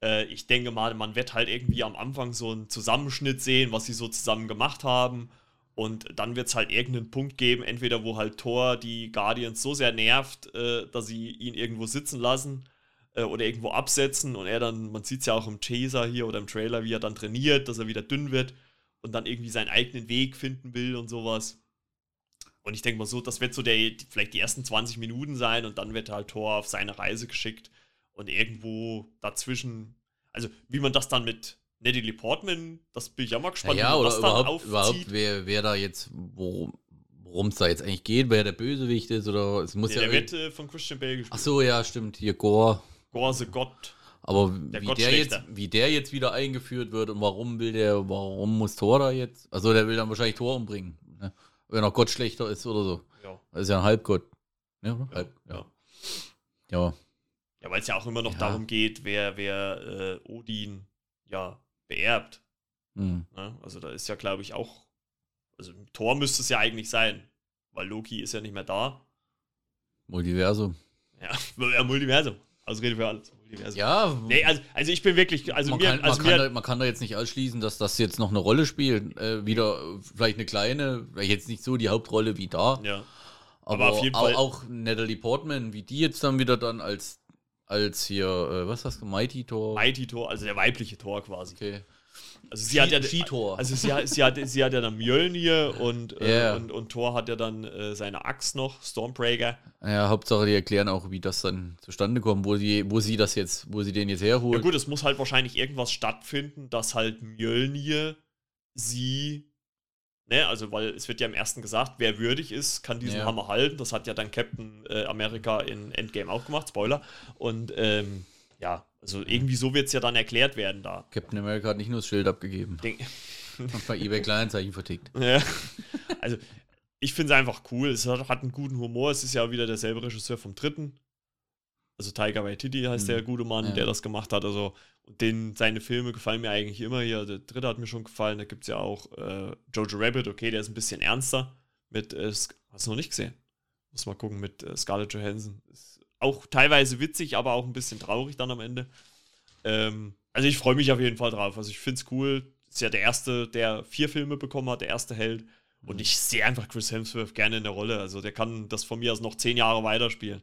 äh, ich denke mal, man wird halt irgendwie am Anfang so einen Zusammenschnitt sehen, was sie so zusammen gemacht haben. Und dann wird es halt irgendeinen Punkt geben, entweder wo halt Thor die Guardians so sehr nervt, äh, dass sie ihn irgendwo sitzen lassen äh, oder irgendwo absetzen und er dann, man sieht es ja auch im Teaser hier oder im Trailer, wie er dann trainiert, dass er wieder dünn wird und dann irgendwie seinen eigenen Weg finden will und sowas. Und ich denke mal so, das wird so der, vielleicht die ersten 20 Minuten sein und dann wird halt Thor auf seine Reise geschickt und irgendwo dazwischen, also wie man das dann mit Natalie Portman, das bin ich ja mal gespannt, ja, man oder überhaupt, überhaupt wer, wer da jetzt, worum es da jetzt eigentlich geht, wer der Bösewicht ist oder es muss Nee, ja. der wird äh, von Christian Bale gespielt. Ach so, ja, stimmt, hier Gore. Gore the God. Aber Der wie Gott der, jetzt, wie der jetzt wieder eingeführt wird und warum will der, warum muss Thor da jetzt? Also der will dann wahrscheinlich Thor umbringen. Ne? Wenn er Gott schlechter ist oder so. Ja. Das ist ja ein Halbgott. Ja, oder? Ja, Halb, ja. ja. ja. Ja, weil es ja auch immer noch Ja. darum geht, wer, wer äh, Odin ja beerbt. Hm. Ne? Also da ist ja, glaube ich, auch. Also Tor müsste es ja eigentlich sein, weil Loki ist ja nicht mehr da. Multiversum. Ja, ja Multiversum. Ausrede für alles. Multiversum. Ja, Nee, also, also ich bin wirklich. Also man, mir, kann, also man, kann mir, da, man kann da jetzt nicht ausschließen, dass das jetzt noch eine Rolle spielt. Äh, wieder vielleicht eine kleine, vielleicht jetzt nicht so die Hauptrolle wie da. ja. Aber, Aber auf jeden auch, Fall- auch Natalie Portman, wie die jetzt dann wieder dann als, als hier, äh, was hast du, Mighty Thor? Mighty Tor, also der weibliche Tor quasi. Okay. Also sie hat ja. Ski-Tor. Also sie hat, sie hat, sie hat ja dann Mjölnir und, äh, Ja. und, und Thor hat ja dann äh, seine Axt noch, Stormbreaker. Ja, Hauptsache, die erklären auch, wie das dann zustande kommt, wo sie, wo sie das jetzt, wo sie den jetzt herholen. Ja gut, es muss halt wahrscheinlich irgendwas stattfinden, dass halt Mjölnir sie, ne, also weil es wird ja im ersten gesagt, wer würdig ist, kann diesen Ja. Hammer halten. Das hat ja dann Captain äh, America in Endgame auch gemacht, Spoiler. Und ähm, ja, also irgendwie so wird es ja dann erklärt werden da. Captain America hat nicht nur das Schild abgegeben. Denk, Und bei eBay Kleinanzeigen vertickt. ja. Also ich finde es einfach cool. Es hat, hat einen guten Humor. Es ist ja wieder derselbe Regisseur vom dritten. Also Tiger Waititi heißt Mhm. der gute Mann, Ja. der das gemacht hat. Also und den, seine Filme gefallen mir eigentlich immer hier. Der dritte hat mir schon gefallen. Da gibt es ja auch äh, Jojo Rabbit. Okay, der ist ein bisschen ernster. Mit, äh, hast du noch nicht gesehen? Muss mal gucken mit äh, Scarlett Johansson. Ist auch teilweise witzig, aber auch ein bisschen traurig dann am Ende. Ähm, also ich freue mich auf jeden Fall drauf. Also ich finde es cool. ist ja der erste, der vier Filme bekommen hat, der erste Held. Und ich sehe einfach Chris Hemsworth gerne in der Rolle. Also der kann das von mir aus noch zehn Jahre weiterspielen.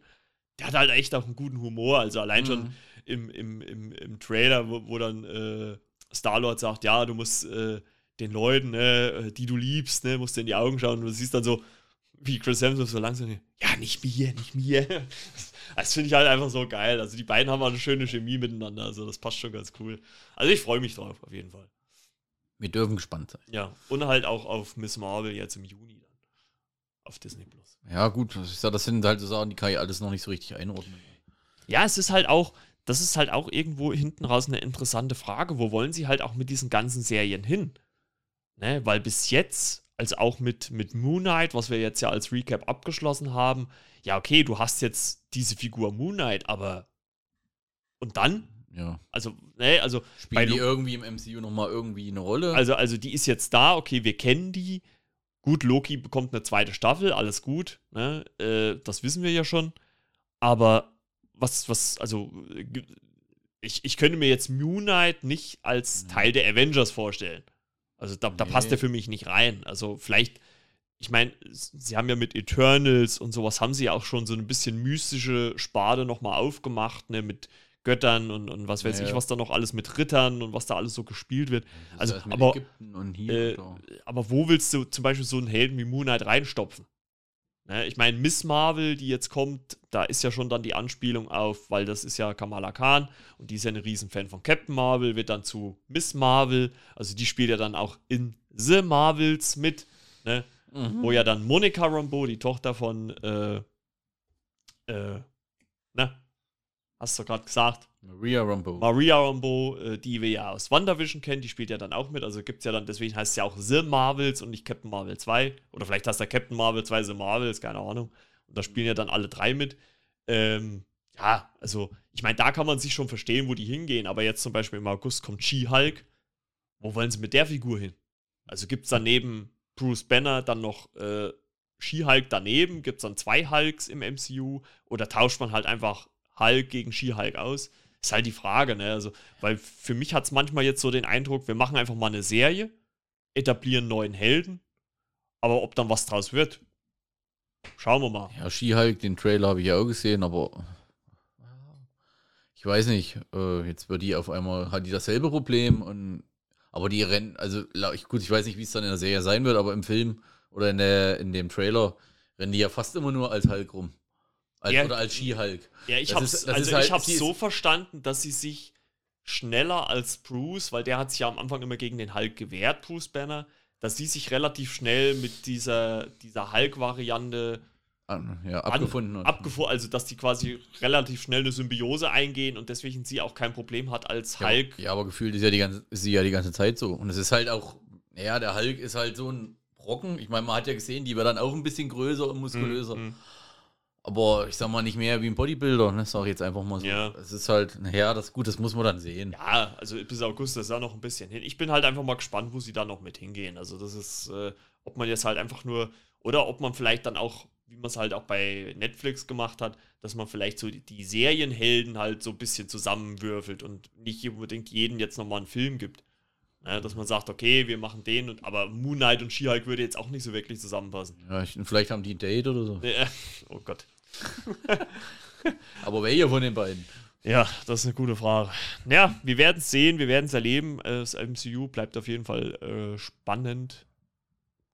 Der hat halt echt auch einen guten Humor. Also allein schon Mhm. im, im, im, im Trailer, wo, wo dann äh, Star-Lord sagt, ja, du musst äh, den Leuten, ne, die du liebst, ne, musst du in die Augen schauen. Und du siehst dann so, wie Chris Hemsworth so langsam, ja, nicht mir, nicht mir. Das finde ich halt einfach so geil. Also die beiden haben auch eine schöne Chemie miteinander. Also das passt schon ganz cool. Also ich freue mich drauf, auf jeden Fall. Wir dürfen gespannt sein. Ja, und halt auch auf Miss Marvel jetzt im Juni dann. Auf Disney Plus. Ja, gut, ich sag, das sind halt so Sachen, die kann ich alles noch nicht so richtig einordnen. Ja, es ist halt auch, das ist halt auch irgendwo hinten raus eine interessante Frage. Wo wollen sie halt auch mit diesen ganzen Serien hin? Ne? Weil bis jetzt, also auch mit, mit Moon Knight, was wir jetzt ja als Recap abgeschlossen haben, ja, okay, du hast jetzt diese Figur Moon Knight, aber und dann? Ja. Also, ne, also Spielen die irgendwie im MCU nochmal irgendwie eine Rolle? Also, also die ist jetzt da, okay, wir kennen die. Gut, Loki bekommt eine zweite Staffel, alles gut, ne? äh, das wissen wir ja schon. Aber was, was, also, äh, ich, ich könnte mir jetzt Moon Knight nicht als Mhm. Teil der Avengers vorstellen. Also da, da Nee. passt er für mich nicht rein. Also vielleicht, ich meine, sie haben ja mit Eternals und sowas haben sie ja auch schon so ein bisschen mystische Spade nochmal aufgemacht, ne, mit Göttern und, und was weiß Ja, ich, was da noch alles mit Rittern und was da alles so gespielt wird. Also, aber- Ägypten und hier Äh, aber wo willst du zum Beispiel so einen Helden wie Moon Knight reinstopfen? Ne, ich meine, Miss Marvel, die jetzt kommt, da ist ja schon dann die Anspielung auf, weil das ist ja Kamala Khan und die ist ja ein Riesenfan von Captain Marvel, wird dann zu Miss Marvel, also die spielt ja dann auch in The Marvels mit, ne, Mhm. wo ja dann Monica Rambeau, die Tochter von, äh, äh, ne, hast du gerade gesagt, Maria Rambo. Maria Rambeau, äh, die wir ja aus WandaVision kennen, die spielt ja dann auch mit. Also gibt es ja dann, deswegen heißt es ja auch The Marvels und nicht Captain Marvel 2. Oder vielleicht heißt da Captain Marvel 2 The Marvels, keine Ahnung. Und da spielen ja dann alle drei mit. Ähm, ja, also ich meine, da kann man sich schon verstehen, wo die hingehen. Aber jetzt zum Beispiel im August kommt She-Hulk. Wo wollen sie mit der Figur hin? Also gibt es dann neben Bruce Banner dann noch äh, She-Hulk daneben? Gibt es dann zwei Hulks im MCU? Oder tauscht man halt einfach Hulk gegen She-Hulk aus? Ist halt die Frage, ne? Also, weil für mich hat es manchmal jetzt so den Eindruck, wir machen einfach mal eine Serie, etablieren neuen Helden, aber ob dann was draus wird, schauen wir mal. Ja, She-Hulk, den Trailer habe ich ja auch gesehen, aber ich weiß nicht, äh, jetzt wird die auf einmal, hat die dasselbe Problem und aber die rennen, also gut, ich weiß nicht, wie es dann in der Serie sein wird, aber im Film oder in, der, in dem Trailer rennen die ja fast immer nur als Hulk rum. Als, Ja. oder als She-Hulk. Ja, ich Das hab's, ist- also halt- ich hab's ist- so verstanden, dass sie sich schneller als Bruce, weil der hat sich ja am Anfang immer gegen den Hulk gewehrt, Bruce Banner, dass sie sich relativ schnell mit dieser, dieser Hulk-Variante An, ja, abgefunden hat. abgefunden, also dass die quasi relativ schnell eine Symbiose eingehen und deswegen sie auch kein Problem hat als Ja, Hulk. Ja, aber gefühlt ist, ja die ganze, sie ja die ganze Zeit so. Und es ist halt auch, ja, der Hulk ist halt so ein Brocken. Ich meine, man hat ja gesehen, die wird dann auch ein bisschen größer und muskulöser. Mhm. Aber ich sag mal nicht mehr wie ein Bodybuilder, ne? Sag ich jetzt einfach mal so. Ja. Es ist halt, naja, das gut, das muss man dann sehen. Ja, also bis August ist da noch ein bisschen hin. Ich bin halt einfach mal gespannt, wo sie da noch mit hingehen. Also das ist, äh, ob man jetzt halt einfach nur, oder ob man vielleicht dann auch, wie man es halt auch bei Netflix gemacht hat, dass man vielleicht so die, Serienhelden halt so ein bisschen zusammenwürfelt und nicht unbedingt jedem jetzt nochmal einen Film gibt. Ja, dass man sagt, okay, wir machen den, und, aber Moon Knight und She-Hulk würde jetzt auch nicht so wirklich zusammenpassen. Ja, ich, vielleicht haben die ein Date oder so. Äh, oh Gott. Aber welcher von den beiden? Ja, das ist eine gute Frage. Ja, wir werden es sehen, wir werden es erleben. Das MCU bleibt auf jeden Fall äh, spannend.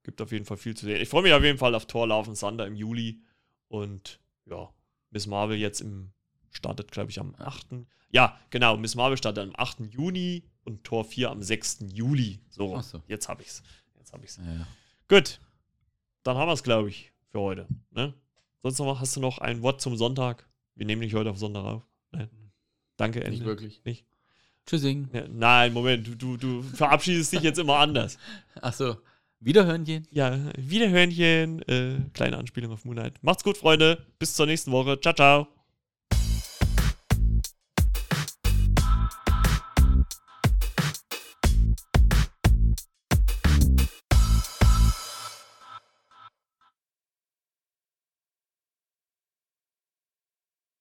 Gibt auf jeden Fall viel zu sehen. Ich freue mich auf jeden Fall auf Thor Love and Thunder im Juli. Und ja, Miss Marvel jetzt im startet, glaube ich, am 8. Ja, genau, Miss Marvel startet am 8. Juni und Tor 4 am 6. Juli. So, so. jetzt habe ich's. Jetzt habe ich's. Ja. Gut. Dann haben wir es, glaube ich, für heute. Ne? Sonst noch, hast du noch ein Wort zum Sonntag? Wir nehmen nicht heute auf Sonntag auf. Nein. Danke, Ende. Nicht wirklich. Nicht? Tschüssing. Ja, nein, Moment, du, du, du verabschiedest dich jetzt immer anders. Achso. Wiederhörnchen. Ja, Wiederhörnchen, äh, kleine Anspielung auf Moonlight. Macht's gut, Freunde. Bis zur nächsten Woche. Ciao, ciao.